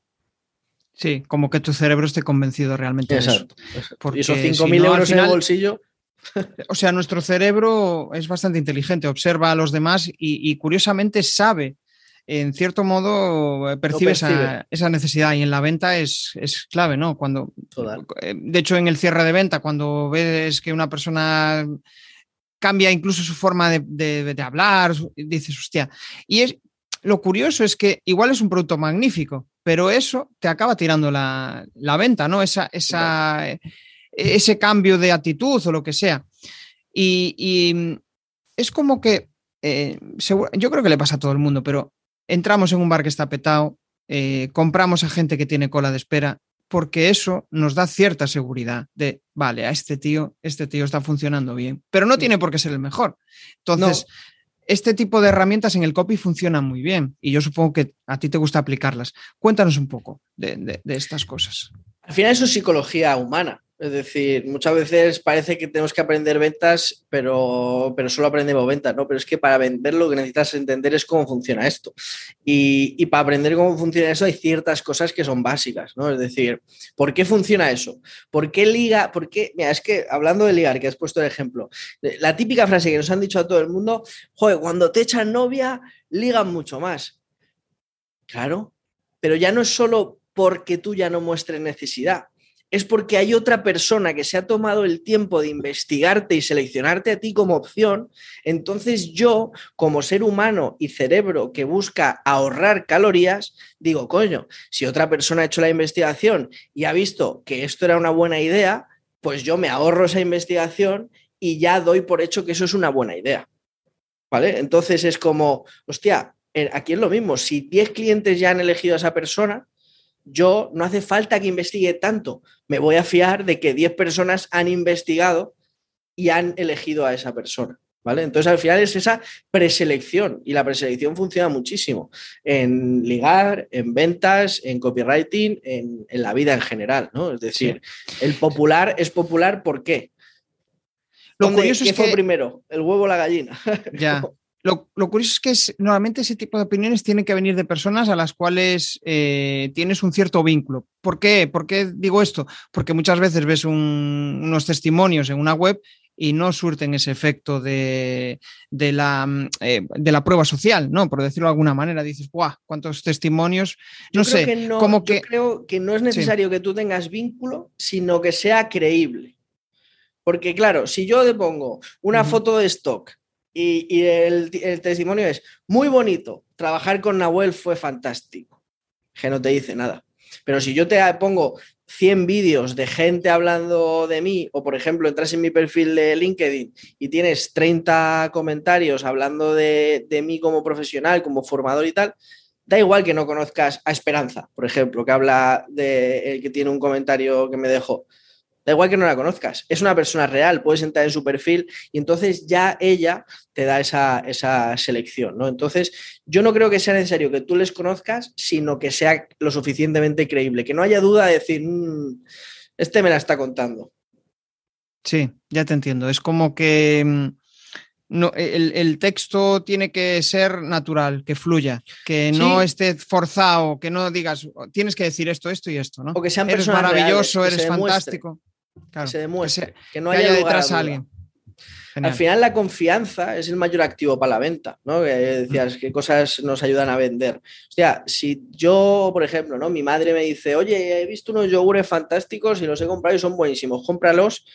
Sí, como que tu cerebro esté convencido realmente exacto, de eso. Porque y esos 5.000 si no, euros final, en el bolsillo... O sea, nuestro cerebro es bastante inteligente, observa a los demás y, y curiosamente sabe en cierto modo eh, percibe, esa, esa, necesidad y en la venta es, es clave, ¿no? Cuando, Total. Eh, de hecho, en el cierre de venta, cuando ves que una persona cambia incluso su forma de, de, de hablar, dices, hostia. Y es, lo curioso es que igual es un producto magnífico, pero eso te acaba tirando la, la venta, ¿no? Esa, esa, ese cambio de actitud o lo que sea. Y, y es como que, eh, seguro, yo creo que le pasa a todo el mundo, pero entramos en un bar que está petado, eh, compramos a gente que tiene cola de espera, porque eso nos da cierta seguridad de, vale, a este tío, este tío está funcionando bien, pero no tiene por qué ser el mejor. Entonces, no. este tipo de herramientas en el copy funcionan muy bien y yo supongo que a ti te gusta aplicarlas. Cuéntanos un poco de, de, de estas cosas. Al final eso es psicología humana. Es decir, muchas veces parece que tenemos que aprender ventas, pero, pero solo aprendemos ventas, ¿no? Pero es que para vender lo que necesitas entender es cómo funciona esto. Y, y, para aprender cómo funciona eso hay ciertas cosas que son básicas, ¿no? Es decir, ¿por qué funciona eso? ¿Por qué liga? ¿Por qué? Mira, es que hablando de ligar, que has puesto el ejemplo, la típica frase que nos han dicho a todo el mundo, joder, cuando te echan novia, ligan mucho más. Claro, pero ya no es solo porque tú ya no muestres necesidad es porque hay otra persona que se ha tomado el tiempo de investigarte y seleccionarte a ti como opción, entonces yo, como ser humano y cerebro que busca ahorrar calorías, digo, coño, si otra persona ha hecho la investigación y ha visto que esto era una buena idea, pues yo me ahorro esa investigación y ya doy por hecho que eso es una buena idea. ¿Vale? Entonces es como, hostia, eh, aquí es lo mismo, si 10 clientes ya han elegido a esa persona, yo no hace falta que investigue tanto. Me voy a fiar de que 10 personas han investigado y han elegido a esa persona. ¿Vale? Entonces al final es esa preselección y la preselección funciona muchísimo en ligar, en ventas, en copywriting, en, en la vida en general, ¿no? Es decir, sí. el popular es popular ¿por qué? Lo curioso ¿Qué es fue que... primero? ¿El huevo o la gallina? Ya. Lo, lo, curioso es que es, normalmente ese tipo de opiniones tienen que venir de personas a las cuales eh, tienes un cierto vínculo. ¿Por qué? ¿Por qué digo esto? Porque muchas veces ves un, unos testimonios en una web y no surten ese efecto de, de, la, eh, de, la, prueba social, ¿no? Por decirlo de alguna manera, dices, ¡guau! ¿Cuántos testimonios? No yo sé, que no, como que... Yo creo que no es necesario sí. que tú tengas vínculo, sino que sea creíble. Porque, claro, si yo te pongo una uh -huh. foto de stock y, el, testimonio es muy bonito. Trabajar con Nahuel fue fantástico. Que no te dice nada. Pero si yo te pongo 100 vídeos de gente hablando de mí, o por ejemplo, entras en mi perfil de LinkedIn y tienes 30 comentarios hablando de, de mí como profesional, como formador y tal, da igual que no conozcas a Esperanza, por ejemplo, que habla de el que tiene un comentario que me dejó. Da igual que no la conozcas, es una persona real, puedes entrar en su perfil y entonces ya ella te da esa, esa, selección, ¿no? Entonces, yo no creo que sea necesario que tú les conozcas, sino que sea lo suficientemente creíble, que no haya duda de decir, mmm, este me la está contando. Sí, ya te entiendo. Es como que mm, no, el, el, texto tiene que ser natural, que fluya, que no esté forzado, que no digas, tienes que decir esto, esto y esto, ¿no? O que sean eres maravilloso, reales, eres fantástico. Claro, que se demuestre, que, se, que no haya que haya detrás a alguien. Genial. Al final la confianza es el mayor activo para la venta, ¿no? Que decías qué cosas nos ayudan a vender. O sea, si yo, por ejemplo, ¿no? Mi madre me dice, oye, he visto unos yogures fantásticos y los he comprado y son buenísimos, cómpralos.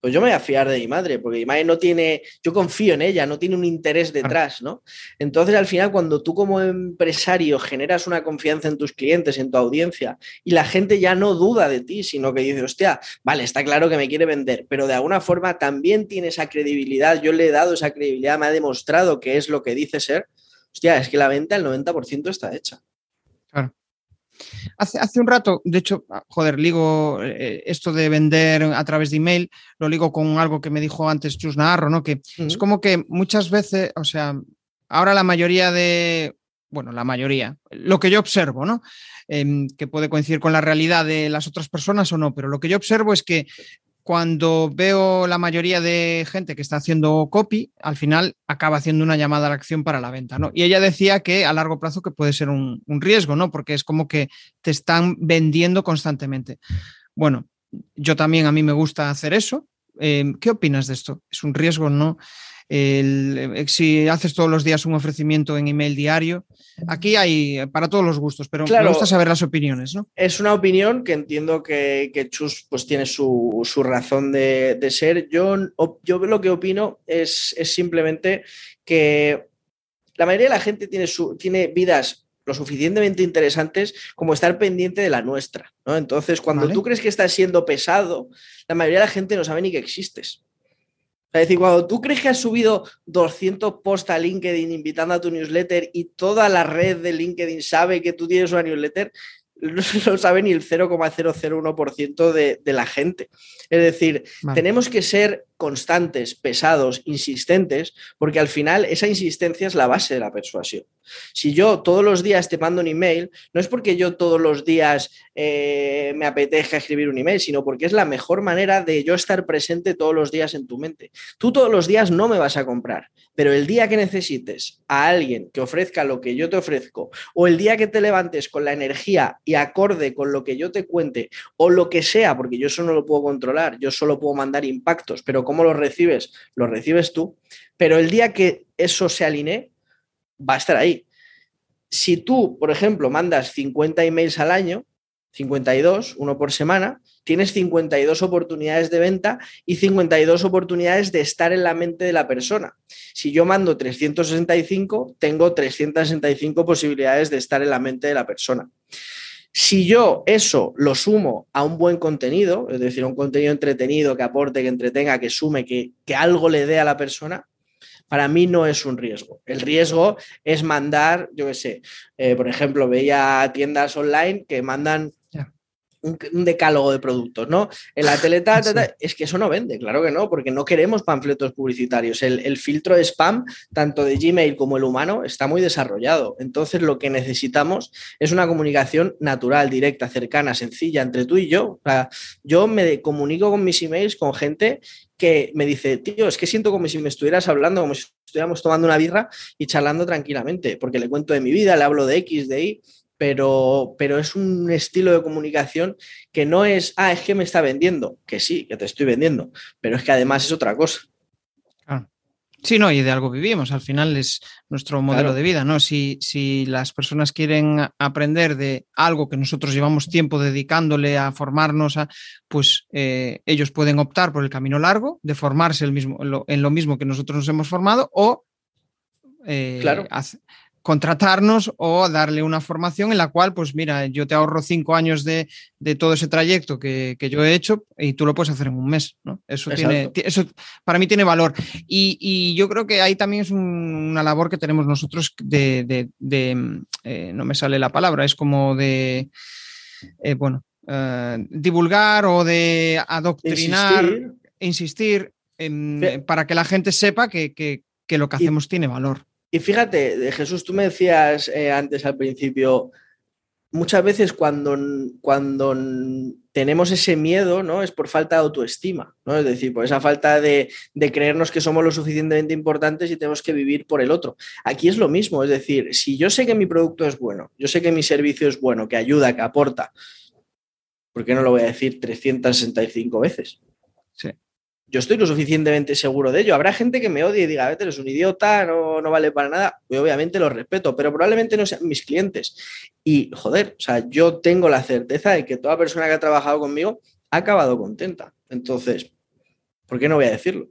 Pues yo me voy a fiar de mi madre, porque mi madre no tiene, yo confío en ella, no tiene un interés detrás, ¿no? Entonces, al final, cuando tú como empresario generas una confianza en tus clientes, en tu audiencia, y la gente ya no duda de ti, sino que dice, hostia, vale, está claro que me quiere vender, pero de alguna forma también tiene esa credibilidad, yo le he dado esa credibilidad, me ha demostrado que es lo que dice ser, hostia, es que la venta, el 90% está hecha. Claro. Hace, hace, un rato, de hecho, ah, joder, ligo eh, esto de vender a través de email, lo ligo con algo que me dijo antes Chus Navarro, ¿no? Que es como que muchas veces, o sea, ahora la mayoría de, bueno, la mayoría, lo que yo observo, ¿no? Em, que puede coincidir con la realidad de las otras personas o no, pero lo que yo observo es que cuando veo la mayoría de gente que está haciendo copy, al final acaba haciendo una llamada a la acción para la venta, ¿no? Y ella decía que a largo plazo que puede ser un, riesgo, ¿no? Porque es como que te están vendiendo constantemente. Bueno, yo también a mí me gusta hacer eso. Eh, ¿Qué opinas de esto? ¿Es un riesgo, no? Eh, si haces todos los días un ofrecimiento en email diario. Aquí hay para todos los gustos, pero me gusta saber las opiniones. ¿no? Es una opinión que entiendo que, Chus pues, tiene su, razón de, ser. Yo, yo lo que opino es, simplemente que la mayoría de la gente tiene, su, tiene vidas lo suficientemente interesantes como estar pendiente de la nuestra. ¿no? Entonces, cuando tú crees que estás siendo pesado, la mayoría de la gente no sabe ni que existes. Es decir, cuando tú crees que has subido 200 posts a LinkedIn invitando a tu newsletter y toda la red de LinkedIn sabe que tú tienes una newsletter, no lo sabe ni el 0,001% de, de la gente. Es decir, tenemos que ser constantes, pesados, insistentes, porque al final esa insistencia es la base de la persuasión. Si yo todos los días te mando un email, no es porque yo todos los días eh, me apetezca escribir un email, sino porque es la mejor manera de yo estar presente todos los días en tu mente. Tú todos los días no me vas a comprar, pero el día que necesites a alguien que ofrezca lo que yo te ofrezco, o el día que te levantes con la energía y acorde con lo que yo te cuente, o lo que sea, porque yo eso no lo puedo controlar, yo solo puedo mandar impactos, pero ¿Cómo lo recibes? Lo recibes tú, pero el día que eso se alinee, va a estar ahí. Si tú, por ejemplo, mandas 50 emails al año, 52, uno por semana, tienes 52 oportunidades de venta y 52 oportunidades de estar en la mente de la persona. Si yo mando 365, tengo 365 posibilidades de estar en la mente de la persona. Si yo eso lo sumo a un buen contenido, es decir, un contenido entretenido que aporte, que entretenga, que sume, que, algo le dé a la persona, para mí no es un riesgo. El riesgo es mandar, yo qué sé, eh, por ejemplo, veía tiendas online que mandan un, decálogo de productos, ¿no? En la tele, es que eso no vende, claro que no, porque no queremos panfletos publicitarios. El, filtro de spam, tanto de Gmail como el humano, está muy desarrollado. Entonces, lo que necesitamos es una comunicación natural, directa, cercana, sencilla entre tú y yo. yo me comunico con mis emails con gente que me dice, tío, es que siento como si me estuvieras hablando, como si estuviéramos tomando una birra y charlando tranquilamente, porque le cuento de mi vida, le hablo de X, de Y, pero, pero es un estilo de comunicación que no es, ah, es que me está vendiendo, que sí, que te estoy vendiendo, pero es que además es otra cosa. Sí, no, y de algo vivimos, al final es nuestro modelo de vida, ¿no? Si, si, las personas quieren aprender de algo que nosotros llevamos tiempo dedicándole a formarnos, a, pues eh, ellos pueden optar por el camino largo, de formarse el mismo, en, lo, mismo que nosotros nos hemos formado, o eh, claro contratarnos o darle una formación en la cual, pues mira, yo te ahorro cinco años de, todo ese trayecto que, yo he hecho y tú lo puedes hacer en un mes. ¿no? Eso, tiene, eso para mí tiene valor. Y, yo creo que ahí también es una labor que tenemos nosotros de, eh, no me sale la palabra, es como de, eh, bueno, eh, divulgar o de adoctrinar, insistir, para que la gente sepa que, lo que hacemos tiene valor. Y fíjate, Jesús, tú me decías eh, antes al principio, muchas veces cuando, cuando tenemos ese miedo, ¿no? Es por falta de autoestima, ¿no? Es decir, por esa falta de, de, creernos que somos lo suficientemente importantes y tenemos que vivir por el otro. Aquí es lo mismo, es decir, si yo sé que mi producto es bueno, yo sé que mi servicio es bueno, que ayuda, que aporta, ¿por qué no lo voy a decir 365 veces? Sí yo estoy lo suficientemente seguro de ello. Habrá gente que me odie y diga, a eres un idiota, no, no vale para nada. Y obviamente lo respeto, pero probablemente no sean mis clientes. Y joder, o sea, yo tengo la certeza de que toda persona que ha trabajado conmigo ha acabado contenta. Entonces, ¿por qué no voy a decirlo?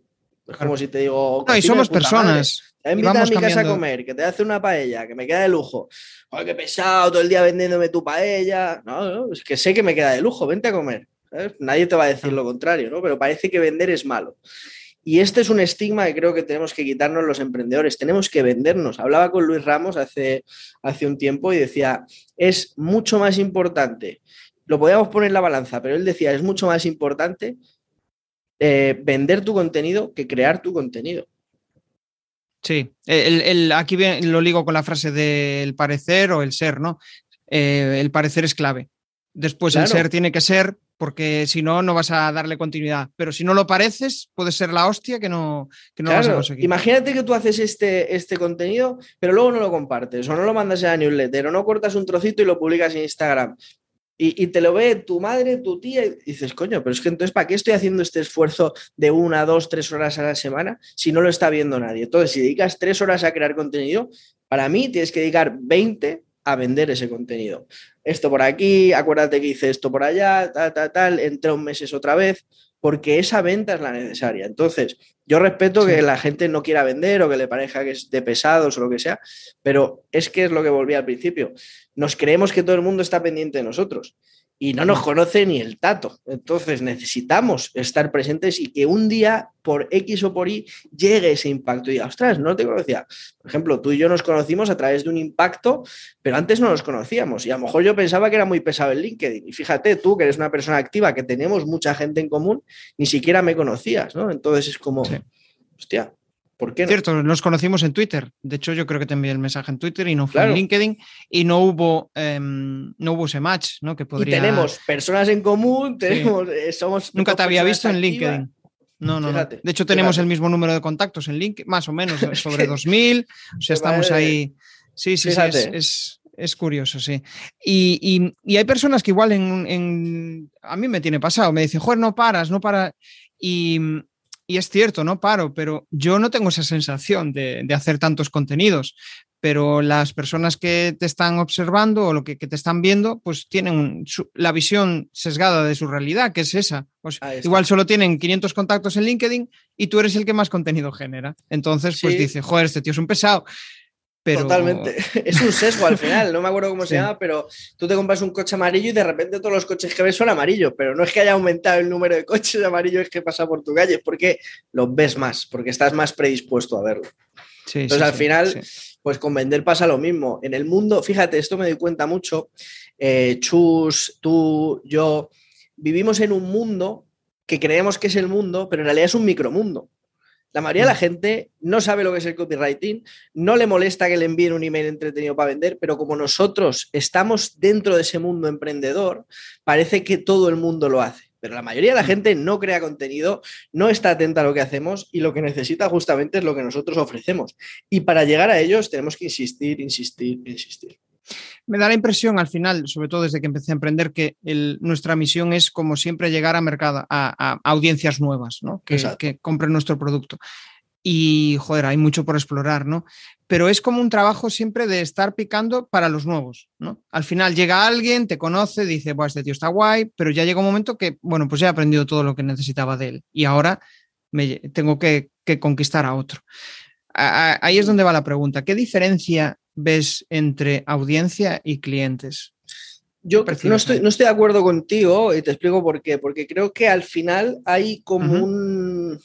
Es como si te digo. No, y somos personas. Te invita a mi casa a comer, que te hace una paella, que me queda de lujo. Joder, qué pesado, todo el día vendiéndome tu paella. No, no, es que sé que me queda de lujo, vente a comer. Nadie te va a decir lo contrario, ¿no? Pero parece que vender es malo. Y este es un estigma que creo que tenemos que quitarnos los emprendedores. Tenemos que vendernos. Hablaba con Luis Ramos hace, hace un tiempo y decía, es mucho más importante, lo podíamos poner en la balanza, pero él decía, es mucho más importante eh, vender tu contenido que crear tu contenido. Sí, el, aquí lo ligo con la frase del parecer o el ser, ¿no? Eh, el parecer es clave. Después el ser tiene que ser, porque si no, no vas a darle continuidad. Pero si no lo pareces, puede ser la hostia que no, que no vas a conseguir. Imagínate que tú haces este, este contenido, pero luego no lo compartes, o no lo mandas a la newsletter, o no cortas un trocito y lo publicas en Instagram. Y, te lo ve tu madre, tu tía, y dices, coño, pero es que entonces, ¿para qué estoy haciendo este esfuerzo de una, dos, tres horas a la semana si no lo está viendo nadie? Entonces, si dedicas tres horas a crear contenido, para mí tienes que dedicar 20 a vender ese contenido. Esto por aquí, acuérdate que hice esto por allá, tal, tal, tal, entre un meses otra vez, porque esa venta es la necesaria. Entonces, yo respeto que la gente no quiera vender o que le parezca que es de pesados o lo que sea, pero es que es lo que volví al principio. Nos creemos que todo el mundo está pendiente de nosotros y no nos conoce ni el tato. Entonces necesitamos estar presentes y que un día por X o por Y llegue ese impacto y diga, ostras, no te conocía. Por ejemplo, tú y yo nos conocimos a través de un impacto, pero antes no nos conocíamos y a lo mejor yo pensaba que era muy pesado el LinkedIn. Y fíjate, tú que eres una persona activa, que tenemos mucha gente en común, ni siquiera me conocías, ¿no? Entonces es como, hostia, ¿Por qué Cierto, nos conocimos en Twitter. De hecho, yo creo que te envié el mensaje en Twitter y no fue en LinkedIn y no hubo, em, no hubo ese match, ¿no? Que podría... Y tenemos personas en común, tenemos, eh, somos. Nunca te había visto en LinkedIn. No, no, no. De hecho, tenemos el mismo número de contactos en LinkedIn, más o menos, sobre 2000. O sea, estamos ahí. Sí, sí, sí. Es, curioso, sí. Y, hay personas que igual en, A mí me tiene pasado, me dicen, joder, no paras, no paras. Y, y es cierto, no paro, pero yo no tengo esa sensación de, hacer tantos contenidos. Pero las personas que te están observando o lo que, te están viendo, pues tienen la visión sesgada de su realidad, que es esa. igual solo tienen 500 contactos en LinkedIn y tú eres el que más contenido genera. Entonces, pues dice, joder, este tío es un pesado. Totalmente. Es un sesgo al final, no me acuerdo cómo se llama, pero tú te compras un coche amarillo y de repente todos los coches que ves son amarillos, pero no es que haya aumentado el número de coches amarillos que pasa por tu calle, es porque los ves más, porque estás más predispuesto a verlo. Entonces al final, pues con vender pasa lo mismo. En el mundo, fíjate, esto me doy cuenta mucho, eh, Chus, tú, yo, vivimos en un mundo que creemos que es el mundo, pero en realidad es un micromundo. La mayoría de la mm. gente no sabe lo que es el copywriting, no le molesta que le envíen un email entretenido para vender, pero como nosotros estamos dentro de ese mundo emprendedor, parece que todo el mundo lo hace. Pero la mayoría de la mm. gente no crea contenido, no está atenta a lo que hacemos y lo que necesita justamente es lo que nosotros ofrecemos. Y para llegar a ellos tenemos que insistir, insistir, insistir me da la impresión al final, sobre todo desde que empecé a emprender, que nuestra misión es, como siempre, llegar a mercado, a, audiencias nuevas, ¿no? Que, que, compren nuestro producto. Y, joder, hay mucho por explorar, ¿no? Pero es como un trabajo siempre de estar picando para los nuevos, ¿no? Al final llega alguien, te conoce, dice, bueno, este tío está guay, pero ya llega un momento que, bueno, pues ya he aprendido todo lo que necesitaba de él y ahora me, tengo que, que conquistar a otro. Ahí es donde va la pregunta. ¿Qué diferencia ves entre audiencia y clientes? Yo no estoy, no estoy de acuerdo contigo y te explico por qué. Porque creo que al final hay como un...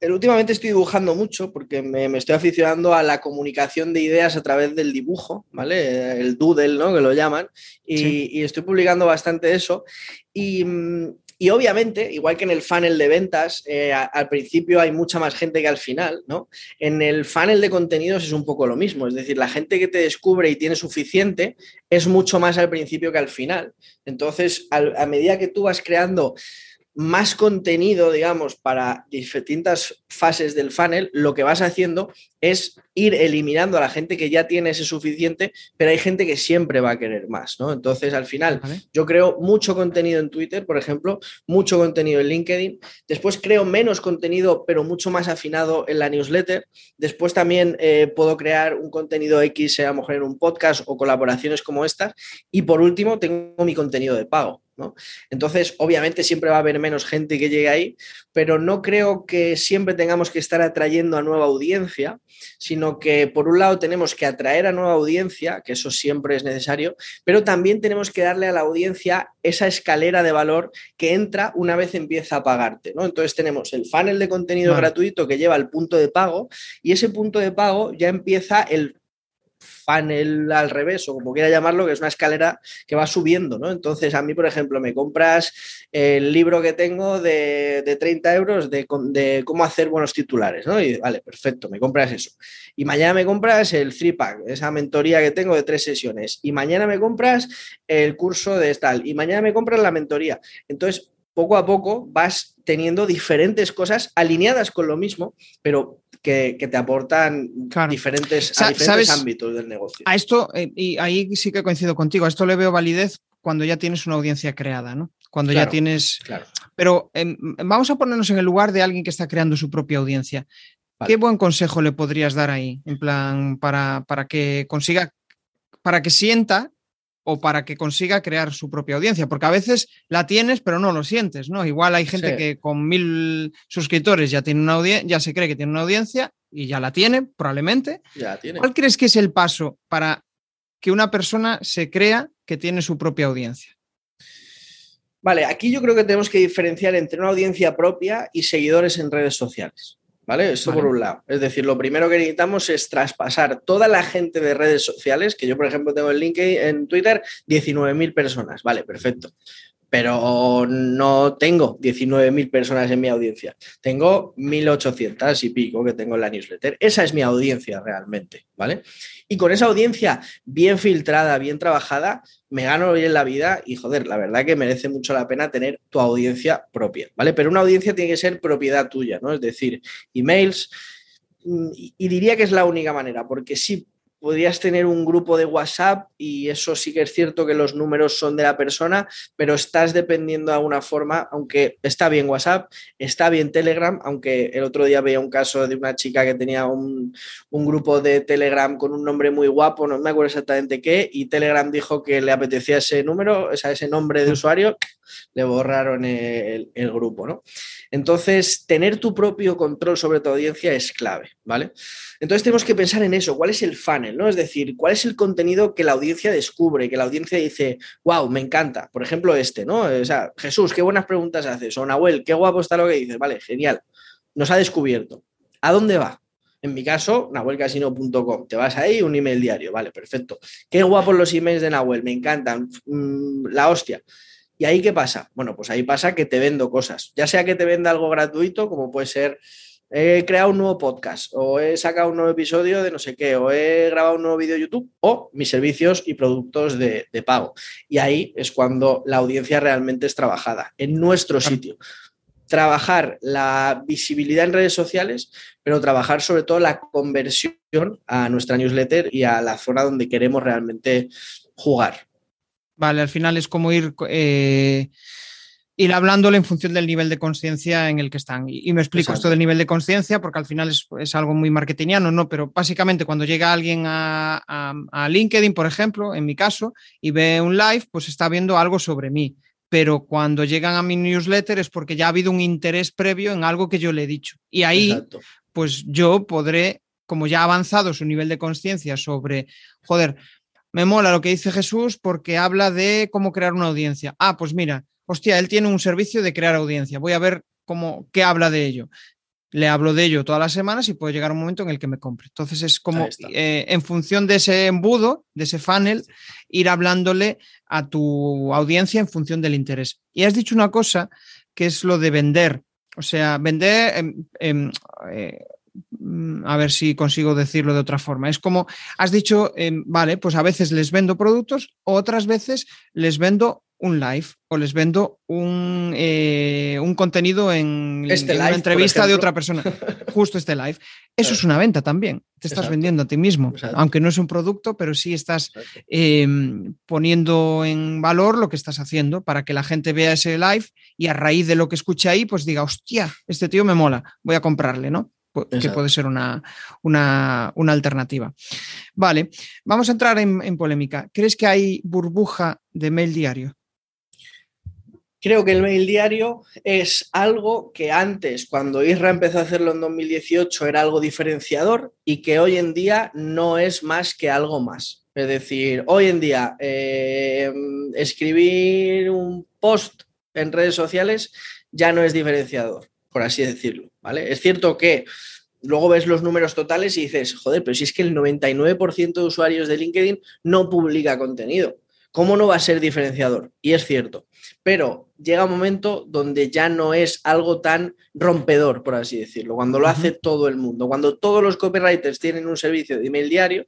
últimamente estoy dibujando mucho porque me, estoy aficionando a la comunicación de ideas a través del dibujo, ¿vale? El doodle, ¿no? Que lo llaman. Y, y estoy publicando bastante eso. Y, mm, y obviamente, igual que en el funnel de ventas, eh, al principio hay mucha más gente que al final, ¿no? En el funnel de contenidos es un poco lo mismo, es decir, la gente que te descubre y tiene suficiente es mucho más al principio que al final. Entonces, a medida que tú vas creando más contenido, digamos, para distintas fases del funnel, lo que vas haciendo es ir eliminando a la gente que ya tiene ese suficiente, pero hay gente que siempre va a querer más, ¿no? Entonces, al final, yo creo mucho contenido en Twitter, por ejemplo, mucho contenido en LinkedIn, después creo menos contenido, pero mucho más afinado en la newsletter, después también eh, puedo crear un contenido X, sea a lo mejor en un podcast o colaboraciones como estas, y por último, tengo mi contenido de pago ¿no? Entonces, obviamente siempre va a haber menos gente que llegue ahí, pero no creo que siempre tengamos que estar atrayendo a nueva audiencia, sino que por un lado tenemos que atraer a nueva audiencia, que eso siempre es necesario, pero también tenemos que darle a la audiencia esa escalera de valor que entra una vez empieza a pagarte, ¿no? Entonces tenemos el funnel de contenido gratuito que lleva al punto de pago y ese punto de pago ya empieza el funnel al revés, o como quiera llamarlo, que es una escalera que va subiendo, ¿no? Entonces, a mí, por ejemplo, me compras el libro que tengo de, 30 euros de, cómo hacer buenos titulares, ¿no? Y vale, perfecto, me compras eso. Y mañana me compras el 3-pack, esa mentoría que tengo de tres sesiones. Y mañana me compras el curso de tal. Y mañana me compras la mentoría. Entonces, poco a poco vas teniendo diferentes cosas alineadas con lo mismo, pero que, te aportan diferentes, ámbitos del negocio. A esto, eh, y ahí sí que coincido contigo, a esto le veo validez cuando ya tienes una audiencia creada, ¿no? Cuando ya tienes... Pero em, vamos a ponernos en el lugar de alguien que está creando su propia audiencia. ¿Qué buen consejo le podrías dar ahí? En plan, para, para que consiga, para que sienta o para que consiga crear su propia audiencia, porque a veces la tienes pero no lo sientes, ¿no? Igual hay gente que con mil suscriptores ya tiene una audiencia, ya se cree que tiene una audiencia y ya la tiene, probablemente. ¿Cuál crees que es el paso para que una persona se crea que tiene su propia audiencia? Vale, aquí yo creo que tenemos que diferenciar entre una audiencia propia y seguidores en redes sociales. ¿Vale? Esto por un lado. Es decir, lo primero que necesitamos es traspasar toda la gente de redes sociales, que yo, por ejemplo, tengo en LinkedIn, en Twitter, 19.000 personas. Vale, perfecto pero no tengo 19.000 personas en mi audiencia. Tengo 1.800 y pico que tengo en la newsletter. Esa es mi audiencia realmente, ¿vale? Y con esa audiencia bien filtrada, bien trabajada, me gano bien la vida y joder, la verdad que merece mucho la pena tener tu audiencia propia, ¿vale? Pero una audiencia tiene que ser propiedad tuya, ¿no? Es decir, emails, mm, y diría que es la única manera, porque si podrías tener un grupo de WhatsApp y eso sí que es cierto que los números son de la persona, pero estás dependiendo de alguna forma, aunque está bien WhatsApp, está bien Telegram, aunque el otro día veía un caso de una chica que tenía un, grupo de Telegram con un nombre muy guapo, no me acuerdo exactamente qué, y Telegram dijo que le apetecía ese número, o sea, ese nombre de usuario, le borraron el, grupo, ¿no? Entonces, tener tu propio control sobre tu audiencia es clave, ¿vale? Entonces tenemos que pensar en eso, cuál es el funnel, ¿no? Es decir, cuál es el contenido que la audiencia descubre, que la audiencia dice, wow, me encanta. Por ejemplo, este, ¿no? O sea, Jesús, qué buenas preguntas haces. O Nahuel, qué guapo está lo que dices. Vale, genial. Nos ha descubierto. ¿A dónde va? En mi caso, nahuelcasino.com. Te vas ahí, un email diario. Vale, perfecto. Qué guapos los emails de Nahuel, me encantan. Mm, la hostia. ¿Y ahí qué pasa? Bueno, pues ahí pasa que te vendo cosas. Ya sea que te venda algo gratuito, como puede ser he creado un nuevo podcast, o he sacado un nuevo episodio de no sé qué, o he grabado un nuevo vídeo de YouTube, o mis servicios y productos de, pago. Y ahí es cuando la audiencia realmente es trabajada, en nuestro sitio. Trabajar la visibilidad en redes sociales, pero trabajar sobre todo la conversión a nuestra newsletter y a la zona donde queremos realmente jugar. Vale, al final es como ir eh, ir hablándole en función del nivel de conciencia en el que están. Y, me explico esto del nivel de conciencia porque al final es, algo muy marketingiano, ¿no? Pero básicamente cuando llega alguien a, a, LinkedIn, por ejemplo, en mi caso, y ve un live, pues está viendo algo sobre mí. Pero cuando llegan a mi newsletter es porque ya ha habido un interés previo en algo que yo le he dicho. Y ahí, pues yo podré, como ya ha avanzado su nivel de conciencia sobre, joder, me mola lo que dice Jesús porque habla de cómo crear una audiencia. Ah, pues mira, hostia, él tiene un servicio de crear audiencia. Voy a ver cómo, qué habla de ello. Le hablo de ello todas las semanas y puede llegar un momento en el que me compre. Entonces es como eh, en función de ese embudo, de ese funnel, ir hablándole a tu audiencia en función del interés. Y has dicho una cosa que es lo de vender. O sea, vender, eh, Mm, a ver si consigo decirlo de otra forma. Es como, has dicho, em, vale, pues a veces les vendo productos, otras veces les vendo un live o les vendo un, eh, un contenido en, este una entrevista de otra persona. Justo este live. Eso es una venta también. Te estás vendiendo a ti mismo. Aunque no es un producto, pero sí estás em, poniendo en valor lo que estás haciendo para que la gente vea ese live y a raíz de lo que escuche ahí, pues diga, hostia, este tío me mola, voy a comprarle, ¿no? Que puede ser una, alternativa. Vale, vamos a entrar en, polémica. ¿Crees que hay burbuja de mail diario? Creo que el mail diario es algo que antes, cuando Isra empezó a hacerlo en 2018, era algo diferenciador y que hoy en día no es más que algo más. Es decir, hoy en día eh, escribir un post en redes sociales ya no es diferenciador, por así decirlo. ¿vale? Es cierto que luego ves los números totales y dices, joder, pero si es que el 99% de usuarios de LinkedIn no publica contenido. ¿Cómo no va a ser diferenciador? Y es cierto, pero llega un momento donde ya no es algo tan rompedor, por así decirlo, cuando lo hace todo el mundo, cuando todos los copywriters tienen un servicio de email diario,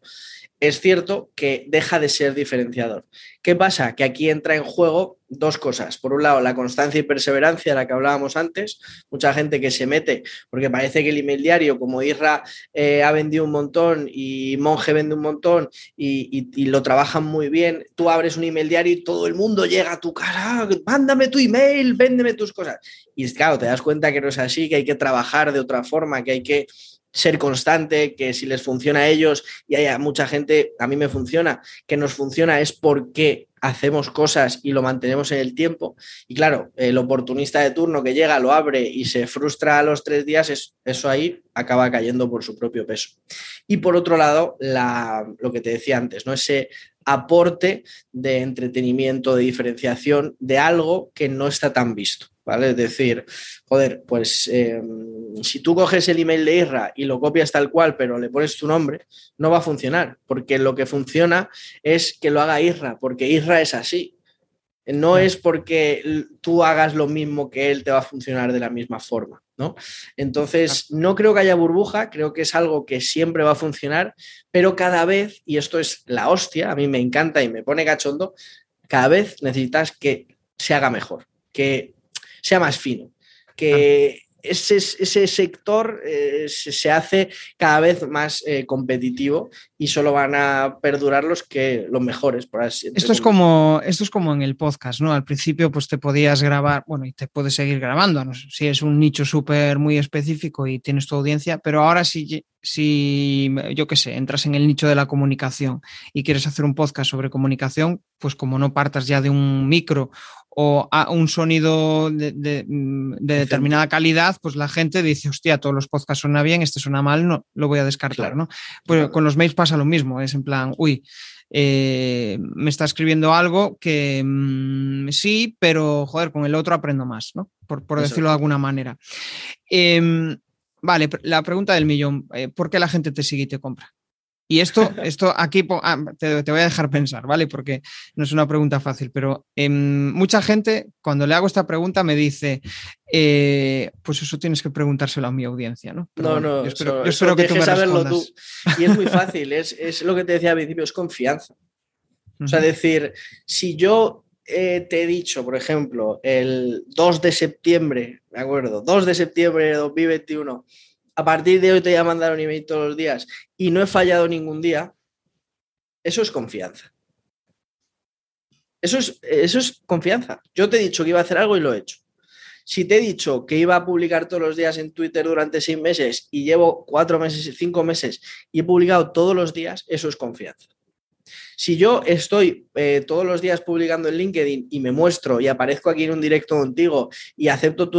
es cierto que deja de ser diferenciador. ¿Qué pasa? Que aquí entra en juego dos cosas. Por un lado, la constancia y perseverancia, de la que hablábamos antes. Mucha gente que se mete, porque parece que el email diario, como Irra eh, ha vendido un montón y Monje vende un montón y, y, lo trabajan muy bien, tú abres un email diario y todo el mundo llega a tu cara, mándame tu email, véndeme tus cosas. Y claro, te das cuenta que no es así, que hay que trabajar de otra forma, que hay que ser constante, que si les funciona a ellos y hay mucha gente, a mí me funciona, que nos funciona es porque hacemos cosas y lo mantenemos en el tiempo. Y claro, el oportunista de turno que llega, lo abre y se frustra a los tres días, es, eso ahí acaba cayendo por su propio peso. Y por otro lado, la, lo que te decía antes, ¿no? ese aporte de entretenimiento, de diferenciación de algo que no está tan visto. ¿vale? Es decir, joder, pues em, si tú coges el email de Irra y lo copias tal cual, pero le pones tu nombre, no va a funcionar, porque lo que funciona es que lo haga Irra, porque Irra es así. No es porque tú hagas lo mismo que él te va a funcionar de la misma forma, ¿no? Entonces, no creo que haya burbuja, creo que es algo que siempre va a funcionar, pero cada vez, y esto es la hostia, a mí me encanta y me pone cachondo, cada vez necesitas que se haga mejor, que sea más fino, que ese, ese sector eh, se, hace cada vez más eh, competitivo y solo van a perdurar los que los mejores, por así esto es como Esto es como en el podcast, ¿no? Al principio pues te podías grabar, bueno, y te puedes seguir grabando, si es un nicho súper muy específico y tienes tu audiencia, pero ahora sí si, yo qué sé, entras en el nicho de la comunicación y quieres hacer un podcast sobre comunicación, pues como no partas ya de un micro o a un sonido de, mm, determinada calidad, pues la gente dice, hostia, todos los podcasts suenan bien, este suena mal, no, lo voy a descartar, ¿no? Pues con los mails pasa lo mismo, es en plan, uy, eh, me está escribiendo algo que mm, sí, pero joder, con el otro aprendo más, ¿no? Por, decirlo de alguna manera. Em, vale, la pregunta del millón, eh, ¿por qué la gente te sigue y te compra? Y esto, esto aquí ah, te, voy a dejar pensar, ¿vale? Porque no es una pregunta fácil, pero em, mucha gente, cuando le hago esta pregunta, me dice, eh, pues eso tienes que preguntárselo a mi audiencia, ¿no? no, no, yo espero, que tú me saberlo tú. Y es muy fácil, es, lo que te decía al principio, es confianza. O sea, decir, si yo eh, te he dicho, por ejemplo, el 2 de septiembre, ¿de acuerdo? 2 de septiembre de 2021 a partir de hoy te voy a mandar un email todos los días y no he fallado ningún día, eso es confianza. Eso es, eso es confianza. Yo te he dicho que iba a hacer algo y lo he hecho. Si te he dicho que iba a publicar todos los días en Twitter durante seis meses y llevo cuatro meses, cinco meses y he publicado todos los días, eso es confianza. Si yo estoy eh, todos los días publicando en LinkedIn y me muestro y aparezco aquí en un directo contigo y acepto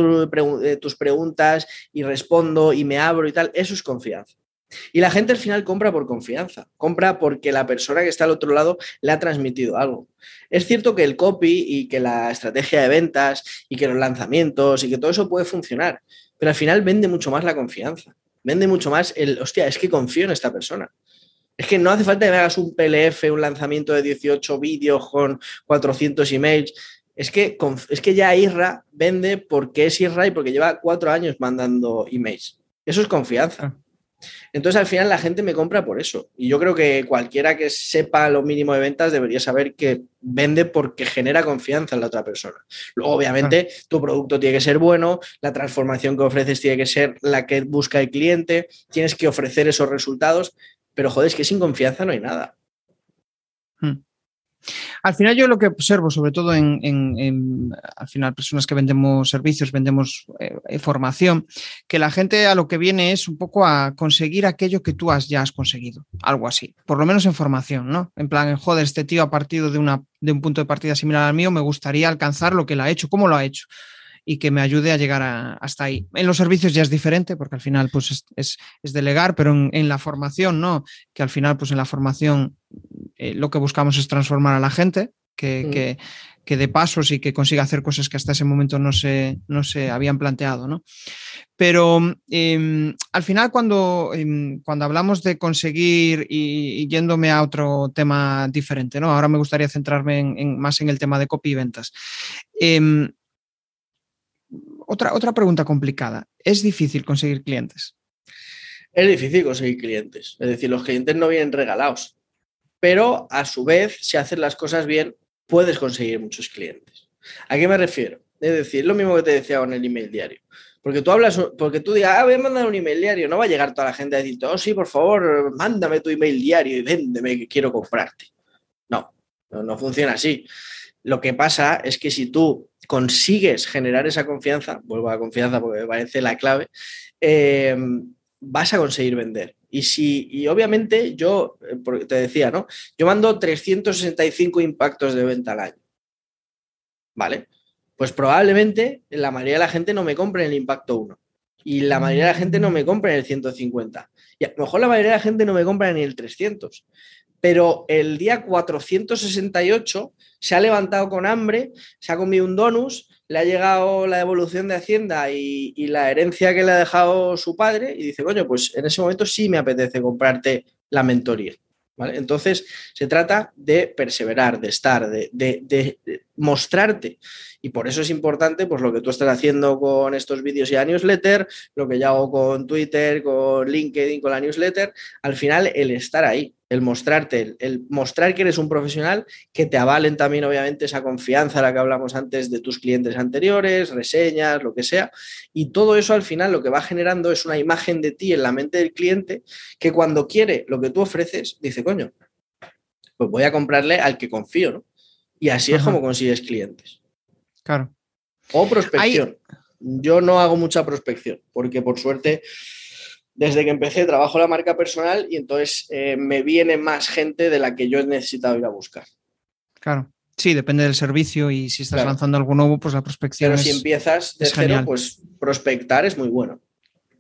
eh, tus preguntas y respondo y me abro y tal, eso es confianza. Y la gente al final compra por confianza, compra porque la persona que está al otro lado le ha transmitido algo. Es cierto que el copy y que la estrategia de ventas y que los lanzamientos y que todo eso puede funcionar, pero al final vende mucho más la confianza, vende mucho más el, hostia, es que confío en esta persona. Es que no hace falta que me hagas un PLF, un lanzamiento de 18 vídeos con 400 emails. Es que, es que ya Isra vende porque es Isra y porque lleva cuatro años mandando emails. Eso es confianza. Ah. Entonces al final la gente me compra por eso. Y yo creo que cualquiera que sepa lo mínimo de ventas debería saber que vende porque genera confianza en la otra persona. Luego, obviamente, ah. tu producto tiene que ser bueno, la transformación que ofreces tiene que ser la que busca el cliente, tienes que ofrecer esos resultados, pero joder, es que sin confianza no hay nada. Hmm. Al final yo lo que observo, sobre todo en, al final personas que vendemos servicios, vendemos eh, formación, que la gente a lo que viene es un poco a conseguir aquello que tú has, ya has conseguido, algo así, por lo menos en formación, ¿no? En plan, joder, este tío ha partido de, una, de un punto de partida similar al mío, me gustaría alcanzar lo que él ha hecho, cómo lo ha hecho y que me ayude a llegar hasta ahí. En los servicios ya es diferente porque al final pues es, delegar, pero en, la formación, ¿no? Que al final pues en la formación eh, lo que buscamos es transformar a la gente, que, mm. que, que, dé pasos y que consiga hacer cosas que hasta ese momento no se, no se habían planteado, ¿no? Pero em, al final cuando, em, cuando hablamos de conseguir y, yéndome a otro tema diferente, ¿no? Ahora me gustaría centrarme en, más en el tema de copy y ventas. Em, otra, otra pregunta complicada. ¿Es difícil conseguir clientes? Es difícil conseguir clientes. Es decir, los clientes no vienen regalados. Pero a su vez, si haces las cosas bien, puedes conseguir muchos clientes. ¿A qué me refiero? Es decir, lo mismo que te decía con el email diario. Porque tú hablas, porque tú digas, ah, voy a mandar un email diario, no va a llegar toda la gente a decirte, oh, sí, por favor, mándame tu email diario y véndeme que quiero comprarte. No, no, no funciona así. Lo que pasa es que si tú consigues generar esa confianza, vuelvo a la confianza porque me parece la clave, eh, vas a conseguir vender. Y si, y obviamente yo, eh, te decía, ¿no? Yo mando 365 impactos de venta al año. ¿Vale? Pues probablemente la mayoría de la gente no me compre en el impacto 1. Y la mayoría de la gente no me compra en el 150. Y a lo mejor la mayoría de la gente no me compra en el 300 pero el día 468 se ha levantado con hambre, se ha comido un donus, le ha llegado la devolución de Hacienda y, la herencia que le ha dejado su padre y dice, coño, pues en ese momento sí me apetece comprarte la mentoría. Entonces, se trata de perseverar, de estar, de, mostrarte. Y por eso es importante, pues lo que tú estás haciendo con estos vídeos y la newsletter, lo que yo hago con Twitter, con LinkedIn, con la newsletter, al final el estar ahí, el mostrarte, el, mostrar que eres un profesional, que te avalen también obviamente esa confianza a la que hablamos antes de tus clientes anteriores, reseñas, lo que sea. Y todo eso al final lo que va generando es una imagen de ti en la mente del cliente que cuando quiere lo que tú ofreces, dice, coño, pues voy a comprarle al que confío, ¿no? Y así es como consigues clientes. Claro. O prospección. Yo no hago mucha prospección, porque por suerte desde que empecé trabajo la marca personal y entonces eh, me viene más gente de la que yo he necesitado ir a buscar. Claro. Sí, depende del servicio y si estás lanzando algo nuevo, pues la prospección. Pero si empiezas de cero, pues prospectar es muy bueno.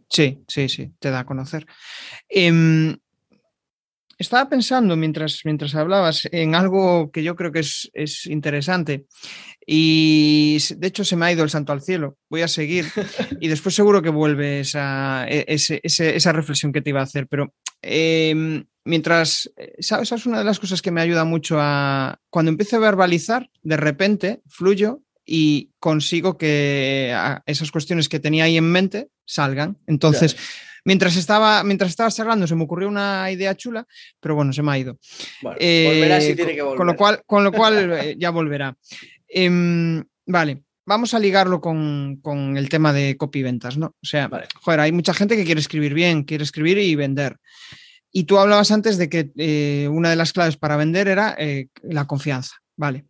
Sí, sí, sí, te da a conocer. Em, estaba pensando mientras, mientras hablabas en algo que yo creo que es, es interesante. Y de hecho se me ha ido el santo al cielo. Voy a seguir y después seguro que vuelve esa, e, esa reflexión que te iba a hacer. Pero em, mientras, ¿sabes? Es una de las cosas que me ayuda mucho a... Cuando empiezo a verbalizar, de repente fluyo y consigo que esas cuestiones que tenía ahí en mente salgan. Entonces, mientras, estaba, mientras estaba cerrando se me ocurrió una idea chula, pero bueno, se me ha ido. volverá si eh, tiene que volver. Con lo cual, con lo cual eh, ya volverá. Em, vale, vamos a ligarlo con, el tema de copy ventas, ¿no? O sea, joder, hay mucha gente que quiere escribir bien, quiere escribir y vender. Y tú hablabas antes de que eh, una de las claves para vender era la confianza, ¿vale?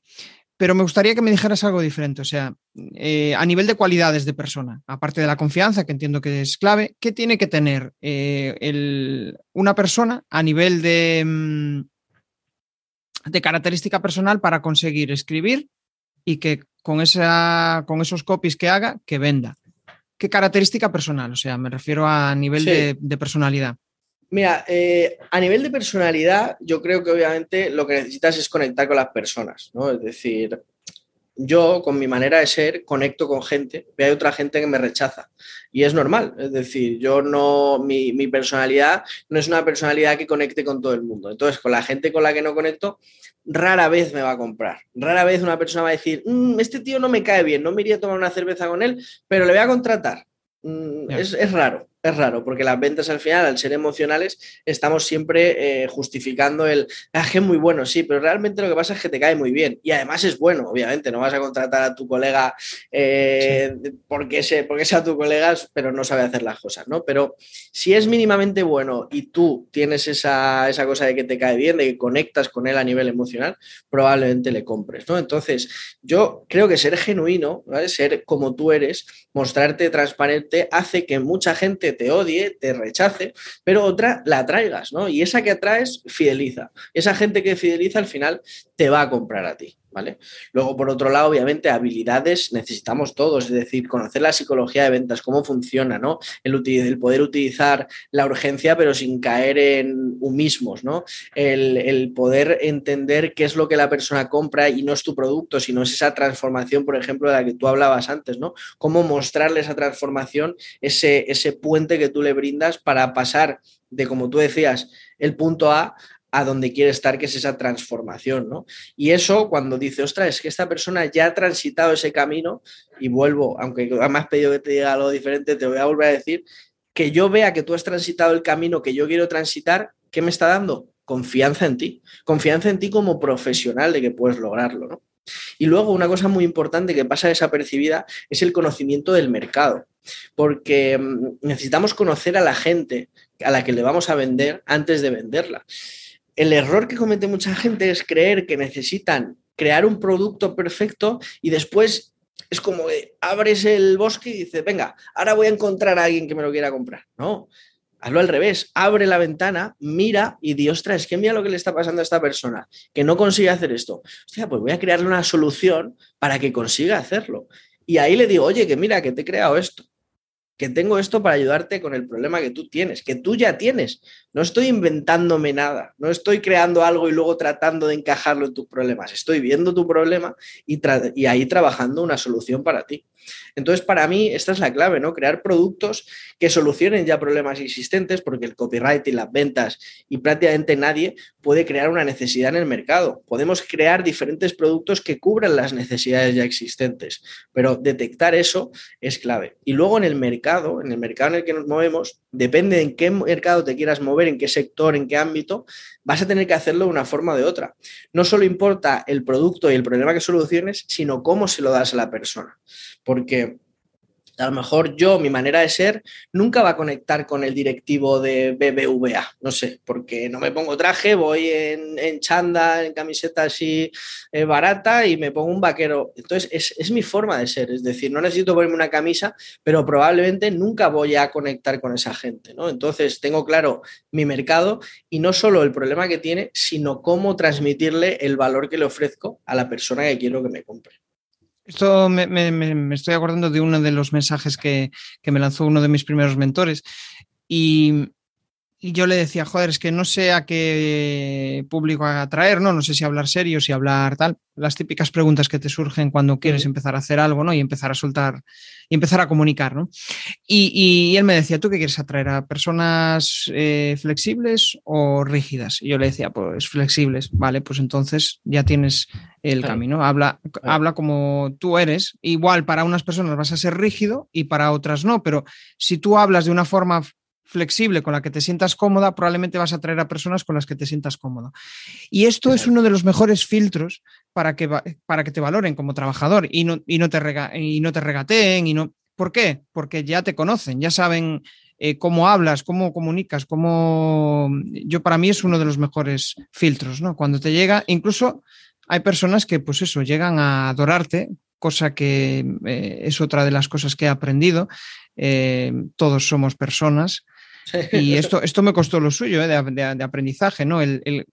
Pero me gustaría que me dijeras algo diferente, o sea, eh, a nivel de cualidades de persona, aparte de la confianza, que entiendo que es clave, ¿qué tiene que tener una persona a nivel de, mm, de característica personal para conseguir escribir y que con, esa, con esos copies que haga, que venda. ¿Qué característica personal? O sea, me refiero a nivel de, personalidad. Mira, eh, a nivel de personalidad, yo creo que obviamente lo que necesitas es conectar con las personas, ¿no? Es decir, yo con mi manera de ser conecto con gente, pero hay otra gente que me rechaza. Y es normal, es decir, yo no, mi, mi, personalidad no es una personalidad que conecte con todo el mundo. Entonces, con la gente con la que no conecto, rara vez me va a comprar. Rara vez una persona va a decir, mm, este tío no me cae bien, no me iría a tomar una cerveza con él, pero le voy a contratar. Mm, es, raro, Es raro, porque las ventas al final, al ser emocionales, estamos siempre eh, justificando el, ah, es muy bueno, sí, pero realmente lo que pasa es que te cae muy bien. Y además es bueno, obviamente, no vas a contratar a tu colega eh, porque, porque sea tu colega, pero no sabe hacer las cosas, ¿no? Pero si es mínimamente bueno y tú tienes esa, esa cosa de que te cae bien, de que conectas con él a nivel emocional, probablemente le compres, ¿no? Entonces, yo creo que ser genuino, ¿vale? Ser como tú eres, mostrarte transparente, hace que mucha gente te odie, te rechace, pero otra la atraigas, ¿no? Y esa que atraes fideliza. Esa gente que fideliza al final te va a comprar a ti. ¿Vale? Luego, por otro lado, obviamente, habilidades necesitamos todos, es decir, conocer la psicología de ventas, cómo funciona, ¿no? El, el poder utilizar la urgencia, pero sin caer en humismos, ¿no? El, poder entender qué es lo que la persona compra y no es tu producto, sino es esa transformación, por ejemplo, de la que tú hablabas antes, ¿no? Cómo mostrarle esa transformación, ese, ese puente que tú le brindas para pasar de, como tú decías, el punto A a donde quiere estar, que es esa transformación, ¿no? Y eso cuando dice, ostras, es que esta persona ya ha transitado ese camino, y vuelvo, aunque me has pedido que te diga algo diferente, te voy a volver a decir, que yo vea que tú has transitado el camino que yo quiero transitar, ¿qué me está dando? Confianza en ti, confianza en ti como profesional de que puedes lograrlo, ¿no? Y luego una cosa muy importante que pasa desapercibida es el conocimiento del mercado, porque mm, necesitamos conocer a la gente a la que le vamos a vender antes de venderla el error que comete mucha gente es creer que necesitan crear un producto perfecto y después es como que abres el bosque y dices, venga, ahora voy a encontrar a alguien que me lo quiera comprar. No, hazlo al revés, abre la ventana, mira y di, ostras, es que mira lo que le está pasando a esta persona, que no consigue hacer esto. Hostia, pues voy a crearle una solución para que consiga hacerlo. Y ahí le digo, oye, que mira, que te he creado esto que tengo esto para ayudarte con el problema que tú tienes, que tú ya tienes. No estoy inventándome nada, no estoy creando algo y luego tratando de encajarlo en tus problemas. Estoy viendo tu problema y, ahí trabajando una solución para ti. Entonces, para mí, esta es la clave, ¿no? Crear productos que solucionen ya problemas existentes, porque el copyright y las ventas y prácticamente nadie puede crear una necesidad en el mercado. Podemos crear diferentes productos que cubran las necesidades ya existentes, pero detectar eso es clave. Y luego en el mercado, en el mercado en el que nos movemos, depende en qué mercado te quieras mover, en qué sector, en qué ámbito, vas a tener que hacerlo de una forma o de otra. No solo importa el producto y el problema que soluciones, sino cómo se lo das a la persona porque a lo mejor yo, mi manera de ser, nunca va a conectar con el directivo de BBVA, no sé, porque no me pongo traje, voy en, chanda, en camiseta así eh, barata y me pongo un vaquero. Entonces, es, es, mi forma de ser, es decir, no necesito ponerme una camisa, pero probablemente nunca voy a conectar con esa gente, ¿no? Entonces, tengo claro mi mercado y no solo el problema que tiene, sino cómo transmitirle el valor que le ofrezco a la persona que quiero que me compre. Esto me, estoy acordando de uno de los mensajes que, que, me lanzó uno de mis primeros mentores. Y, y yo le decía, joder, es que no sé a qué público atraer, ¿no? No sé si hablar serio, si hablar tal. Las típicas preguntas que te surgen cuando quieres empezar a hacer algo, ¿no? Y empezar a soltar y empezar a comunicar, ¿no? Y, él me decía, ¿tú qué quieres atraer? ¿A personas eh, flexibles o rígidas? Y yo le decía, pues flexibles, vale, pues entonces ya tienes el camino. Habla, habla como tú eres. Igual para unas personas vas a ser rígido y para otras no, pero si tú hablas de una forma flexible con la que te sientas cómoda, probablemente vas a atraer a personas con las que te sientas cómodo. Y esto es uno de los mejores filtros para que, para que te valoren como trabajador y no, y no, te, y no te regateen. Y no... ¿Por qué? Porque ya te conocen, ya saben eh, cómo hablas, cómo comunicas, cómo... Yo para mí es uno de los mejores filtros, ¿no? Cuando te llega, incluso hay personas que, pues eso, llegan a adorarte, cosa que eh, es otra de las cosas que he aprendido. Eh, todos somos personas y esto, esto me costó lo suyo ¿eh? de, aprendizaje, ¿no? El,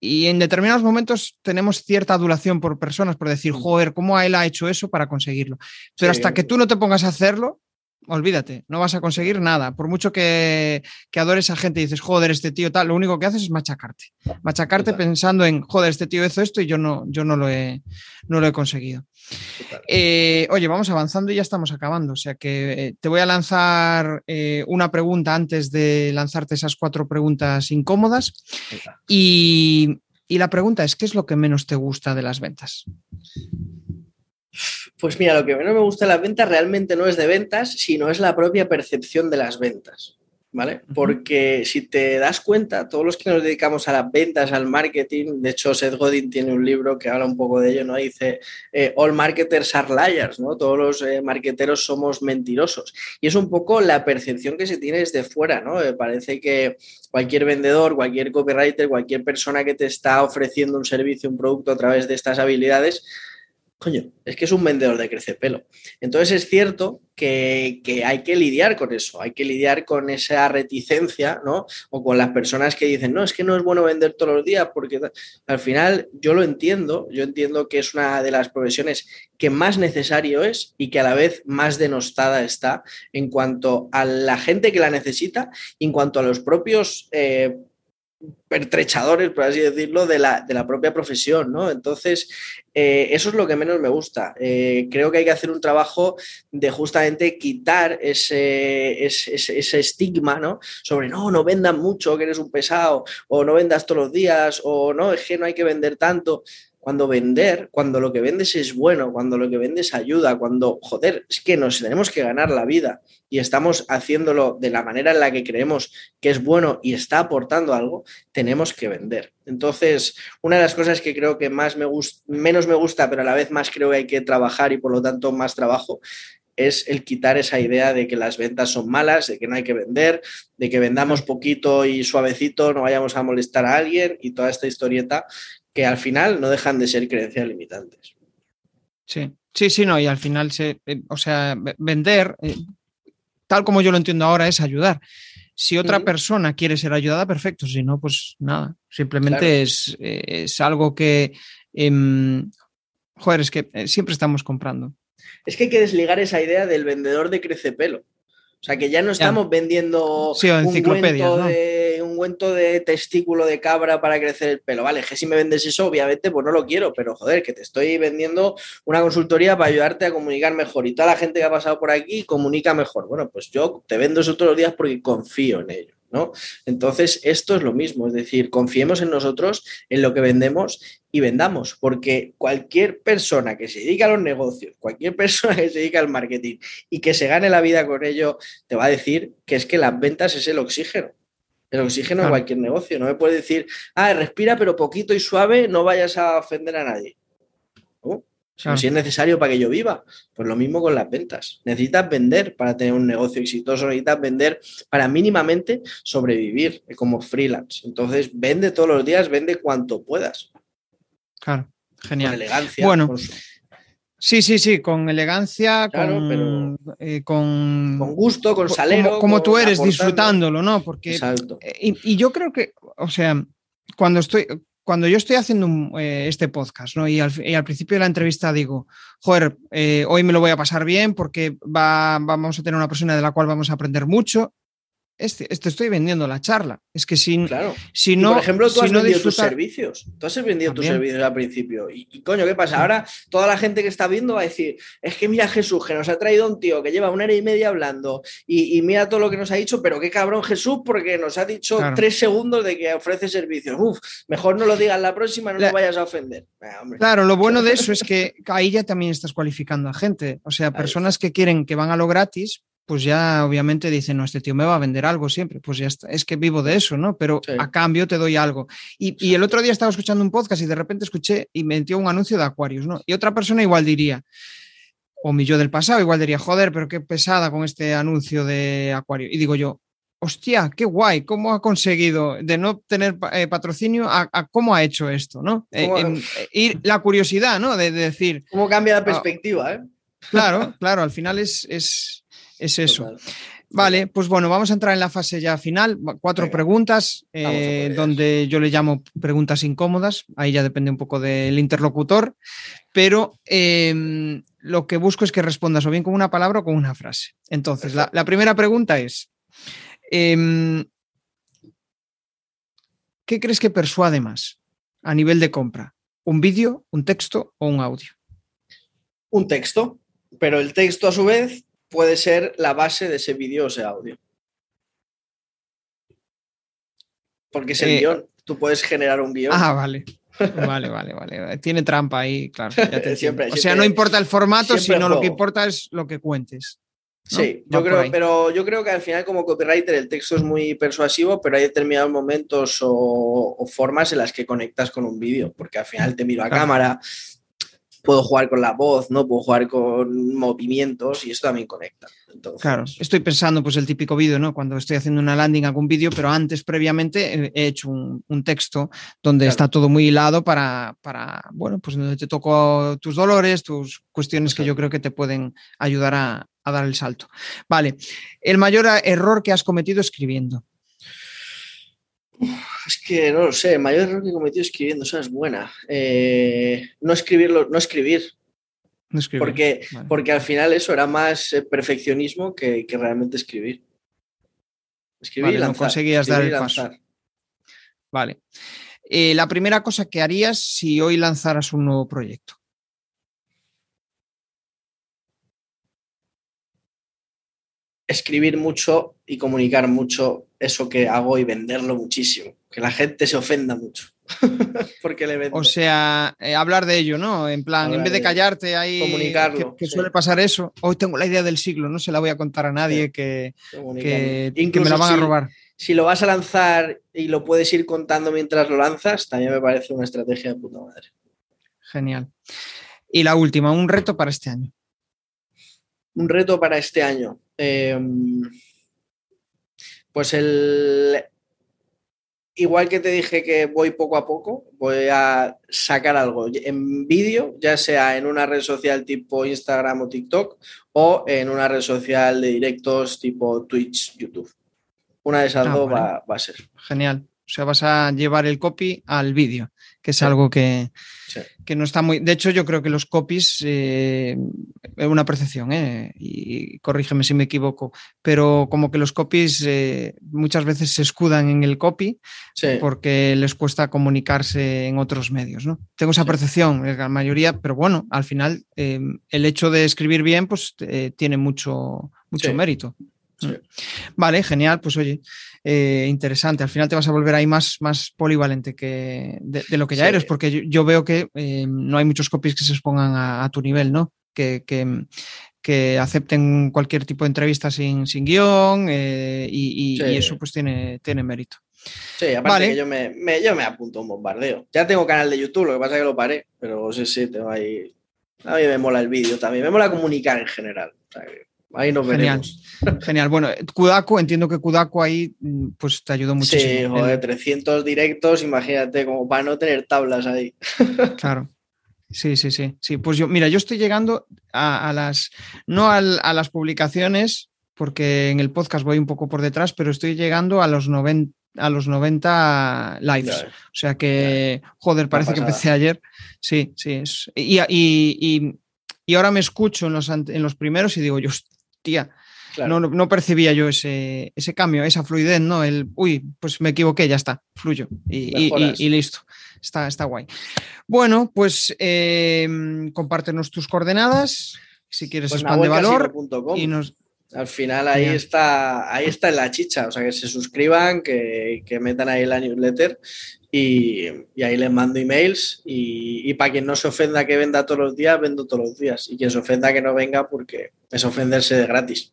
y en determinados momentos tenemos cierta adulación por personas, por decir, mm. joder, ¿cómo él ha hecho eso para conseguirlo? Pero hasta que tú no te pongas a hacerlo, olvídate, no vas a conseguir nada. Por mucho que, que, adores a gente y dices, joder, este tío tal, lo único que haces es machacarte. Machacarte pensando en, joder, este tío hizo esto y yo no, yo no, lo, he, no lo he conseguido. Eh, oye, vamos avanzando y ya estamos acabando. O sea que eh, te voy a lanzar eh, una pregunta antes de lanzarte esas cuatro preguntas incómodas. Y, y la pregunta es, ¿qué es lo que menos te gusta de las ventas? Pues mira, lo que menos me gusta de las ventas realmente no es de ventas, sino es la propia percepción de las ventas. ¿vale? Porque si te das cuenta, todos los que nos dedicamos a las ventas, al marketing, de hecho Seth Godin tiene un libro que habla un poco de ello, ¿no? Dice, eh, all marketers are liars, ¿no? Todos los eh, marketeros somos mentirosos. Y es un poco la percepción que se tiene desde fuera, ¿no? Eh, parece que cualquier vendedor, cualquier copywriter, cualquier persona que te está ofreciendo un servicio, un producto a través de estas habilidades, coño, es que es un vendedor de crecepelo. Entonces es cierto que, hay que lidiar con eso, hay que lidiar con esa reticencia, ¿no? O con las personas que dicen, no, es que no es bueno vender todos los días, porque al final yo lo entiendo, yo entiendo que es una de las profesiones que más necesario es y que a la vez más denostada está en cuanto a la gente que la necesita y en cuanto a los propios... Eh, pertrechadores, por así decirlo, de la, propia profesión, ¿no? Entonces, eh, eso es lo que menos me gusta. Eh, creo que hay que hacer un trabajo de justamente quitar ese, ese, estigma, ¿no? Sobre, no, no vendas mucho, que eres un pesado, o no vendas todos los días, o no, es que no hay que vender tanto cuando vender, cuando lo que vendes es bueno, cuando lo que vendes ayuda, cuando, joder, es que nos tenemos que ganar la vida y estamos haciéndolo de la manera en la que creemos que es bueno y está aportando algo, tenemos que vender. Entonces, una de las cosas que creo que más me menos me gusta, pero a la vez más creo que hay que trabajar y por lo tanto más trabajo, es el quitar esa idea de que las ventas son malas, de que no hay que vender, de que vendamos poquito y suavecito, no vayamos a molestar a alguien y toda esta historieta que al final no dejan de ser creencias limitantes. Sí, sí, sí, no, y al final, se, eh, o sea, vender, eh, tal como yo lo entiendo ahora, es ayudar. Si otra persona quiere ser ayudada, perfecto, si no, pues nada, simplemente es, es, algo que, em, joder, es que eh, siempre estamos comprando. Es que hay que desligar esa idea del vendedor de crecepelo. O sea, que ya no estamos vendiendo un, cuento de, un cuento de testículo de cabra para crecer el pelo. Vale, que si me vendes eso, obviamente, pues no lo quiero, pero joder, que te estoy vendiendo una consultoría para ayudarte a comunicar mejor. Y toda la gente que ha pasado por aquí comunica mejor. Bueno, pues yo te vendo eso todos los días porque confío en ello. ¿no? Entonces, esto es lo mismo, es decir, confiemos en nosotros, en lo que vendemos y vendamos, porque cualquier persona que se dedica a los negocios, cualquier persona que se dedica al marketing y que se gane la vida con ello, te va a decir que es que las ventas es el oxígeno. El oxígeno en cualquier negocio. No me puedes decir, ah, respira pero poquito y suave, no vayas a ofender a nadie. Si es necesario para que yo viva, pues lo mismo con las ventas. Necesitas vender para tener un negocio exitoso, necesitas vender para mínimamente sobrevivir como freelance. Entonces, vende todos los días, vende cuanto puedas. Claro, genial. Con elegancia. Bueno. Sí, sí, sí, con elegancia, con, eh, con, gusto, con salero. Como, tú eres, disfrutándolo, ¿no? Porque. Eh, y, y, yo creo que, o sea, cuando estoy, cuando yo estoy haciendo eh, este podcast, ¿no? Y al, principio de la entrevista digo, joder, eh, hoy me lo voy a pasar bien porque va, vamos a tener una persona de la cual vamos a aprender mucho este, este, estoy vendiendo la charla. Es que sin, claro. si no. por ejemplo, tú has vendido tus servicios. Tú has vendido tus servicios al principio. Y, coño, ¿qué pasa? Ahora toda la gente que está viendo va a decir: es que mira Jesús, que nos ha traído un tío que lleva una hora y media hablando y, mira todo lo que nos ha dicho, pero qué cabrón Jesús, porque nos ha dicho tres segundos de que ofrece servicios. Uf, mejor no lo digas la próxima, no la... vayas a ofender. claro, lo bueno de eso es que ahí ya también estás cualificando a gente. O sea, personas que quieren que van a lo gratis, pues ya obviamente dicen, no, este tío me va a vender algo siempre, pues ya está, es que vivo de eso, ¿no? Pero a cambio te doy algo. Y, el otro día estaba escuchando un podcast y de repente escuché y me metió un anuncio de Aquarius, ¿no? Y otra persona igual diría, o mi yo del pasado igual diría, joder, pero qué pesada con este anuncio de Aquarius. Y digo yo, hostia, qué guay, cómo ha conseguido de no tener eh, patrocinio a, cómo ha hecho esto, ¿no? Eh, eh, la curiosidad, ¿no? De, decir... ¿Cómo cambia la ah, perspectiva, eh? Claro, claro, al final es, es es eso. Vale, pues bueno, vamos a entrar en la fase ya final. Cuatro preguntas, eh, donde yo le llamo preguntas incómodas. Ahí ya depende un poco del interlocutor. Pero em, lo que busco es que respondas o bien con una palabra o con una frase. Entonces, la, primera pregunta es: em, ¿qué crees que persuade más a nivel de compra? ¿Un vídeo, un texto o un audio? Un texto, pero el texto a su vez puede ser la base de ese vídeo o ese audio. Porque es el eh, guion. Tú puedes generar un guion. Ah, vale. Vale, vale, vale. Tiene trampa ahí, claro. o sea, no importa el formato, sino lo que importa es lo que cuentes. Sí, yo creo, pero yo creo que al final como copywriter el texto es muy persuasivo, pero hay determinados momentos o, formas en las que conectas con un vídeo, porque al final te miro a cámara, puedo jugar con la voz, ¿no? Puedo jugar con movimientos y esto también conecta. Claro, estoy pensando pues el típico vídeo, ¿no? Cuando estoy haciendo una landing algún vídeo, pero antes previamente he hecho un, texto donde está todo muy hilado para, para, bueno, pues donde te toco tus dolores, tus cuestiones que yo creo que te pueden ayudar a, a dar el salto. Vale, el mayor error que has cometido escribiendo. Es que no lo sé, el mayor error que he cometido escribiendo, esa es buena. Eh, no escribirlo, no escribir. No escribir. Porque, porque al final eso era más eh, perfeccionismo que, realmente escribir. Escribir y lanzar. No conseguías dar el paso. Vale. Eh, la primera cosa que harías si hoy lanzaras un nuevo proyecto. Escribir mucho y comunicar mucho eso que hago y venderlo muchísimo. Que la gente se ofenda mucho. porque le vendo. O sea, eh, hablar de ello, ¿no? En plan, en vez de callarte ahí. Comunicarlo. Que, suele pasar eso. Hoy tengo la idea del siglo, no se la voy a contar a nadie que, que, me la van a robar. Si lo vas a lanzar y lo puedes ir contando mientras lo lanzas, también me parece una estrategia de puta madre. Genial. Y la última, un reto para este año. Un reto para este año. Em, pues el... Igual que te dije que voy poco a poco, voy a sacar algo en vídeo, ya sea en una red social tipo Instagram o TikTok o en una red social de directos tipo Twitch, YouTube. Una de esas ah, dos va, va, a ser. Genial. O sea, vas a llevar el copy al vídeo, que es algo que, que no está muy. De hecho, yo creo que los copies, eh, es una percepción, eh, y corrígeme si me equivoco, pero como que los copies eh, muchas veces se escudan en el copy porque les cuesta comunicarse en otros medios. ¿no? Tengo esa percepción, la mayoría, pero bueno, al final el hecho de escribir bien, pues tiene mucho, mucho mérito. Mm. Vale, genial, pues oye, eh, interesante. Al final te vas a volver ahí más, más polivalente que de, lo que ya eres, porque yo, veo que eh, no hay muchos copies que se expongan a, tu nivel, ¿no? Que, que, acepten cualquier tipo de entrevista sin, sin guion eh, y, eso pues tiene, tiene mérito. Sí, aparte que yo me, yo me apunto a un bombardeo. Ya tengo canal de YouTube, lo que pasa es que lo paré, pero sí, sí, tengo ahí. A mí me mola el vídeo también, me mola comunicar en general. Ahí nos Genial. Genial. Bueno, Kudako, entiendo que Kudako ahí mm, pues te ayudó muchísimo. Sí, joder, 300 directos, imagínate, como para no tener tablas ahí. Claro. Sí, sí, sí. Sí, pues yo, mira, yo estoy llegando a, las, no a, las publicaciones, porque en el podcast voy un poco por detrás, pero estoy llegando a los 90, a los 90 lives. o sea que, joder, parece que empecé ayer. Sí, sí. y, y, y, ahora me escucho en los, en los primeros y digo, yo, tía, no, percibía yo ese, ese, cambio, esa fluidez, ¿no? El, uy, pues me equivoqué, ya está, fluyo y, listo. Está, está guay. Bueno, pues em, compártenos tus coordenadas, si quieres pues valor. Y nos... Al final ahí está, ahí está en la chicha, o sea, que se suscriban, que, metan ahí la newsletter y, ahí les mando emails y, y para quien no se ofenda que venda todos los días, vendo todos los días y quien se ofenda que no venga porque es ofenderse de gratis.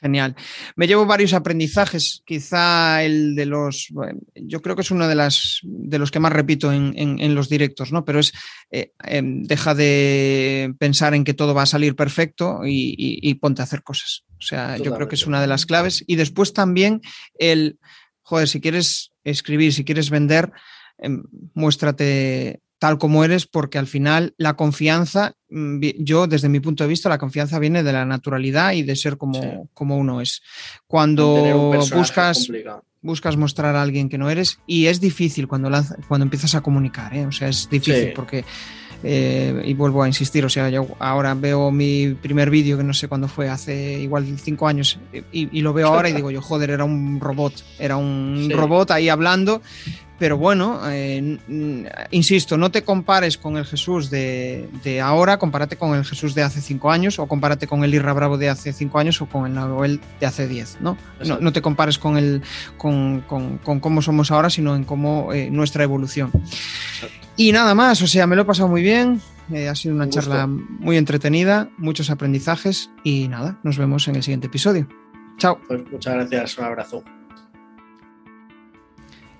Genial. Me llevo varios aprendizajes. Quizá el de los. yo creo que es uno de, las, de los que más repito en, los directos, ¿no? Pero es. Eh, em, deja de pensar en que todo va a salir perfecto y, ponte a hacer cosas. O sea, yo creo que es una de las claves. Y después también el. Joder, si quieres escribir, si quieres vender, em, muéstrate tal como eres, porque al final la confianza, mm, yo desde mi punto de vista, la confianza viene de la naturalidad y de ser como, como uno es. Cuando buscas, buscas mostrar a alguien que no eres, y es difícil cuando, cuando empiezas a comunicar, ¿eh? o sea, es difícil porque... Eh, y vuelvo a insistir, o sea, yo ahora veo mi primer vídeo, que no sé cuándo fue, hace igual cinco años, y, lo veo ahora y digo yo, joder, era un robot, era un robot ahí hablando, pero bueno, eh, insisto, no te compares con el Jesús de, ahora, compárate con el Jesús de hace cinco años, o compárate con el Irra Bravo de hace cinco años, o con el Noel de hace diez, ¿no? No, te compares con, el, con, cómo somos ahora, sino en cómo eh, nuestra evolución. Y nada más, o sea, me lo he pasado muy bien. Eh, ha sido una charla muy entretenida, muchos aprendizajes y nada, nos vemos en el siguiente episodio. Chao. Pues muchas gracias, un abrazo.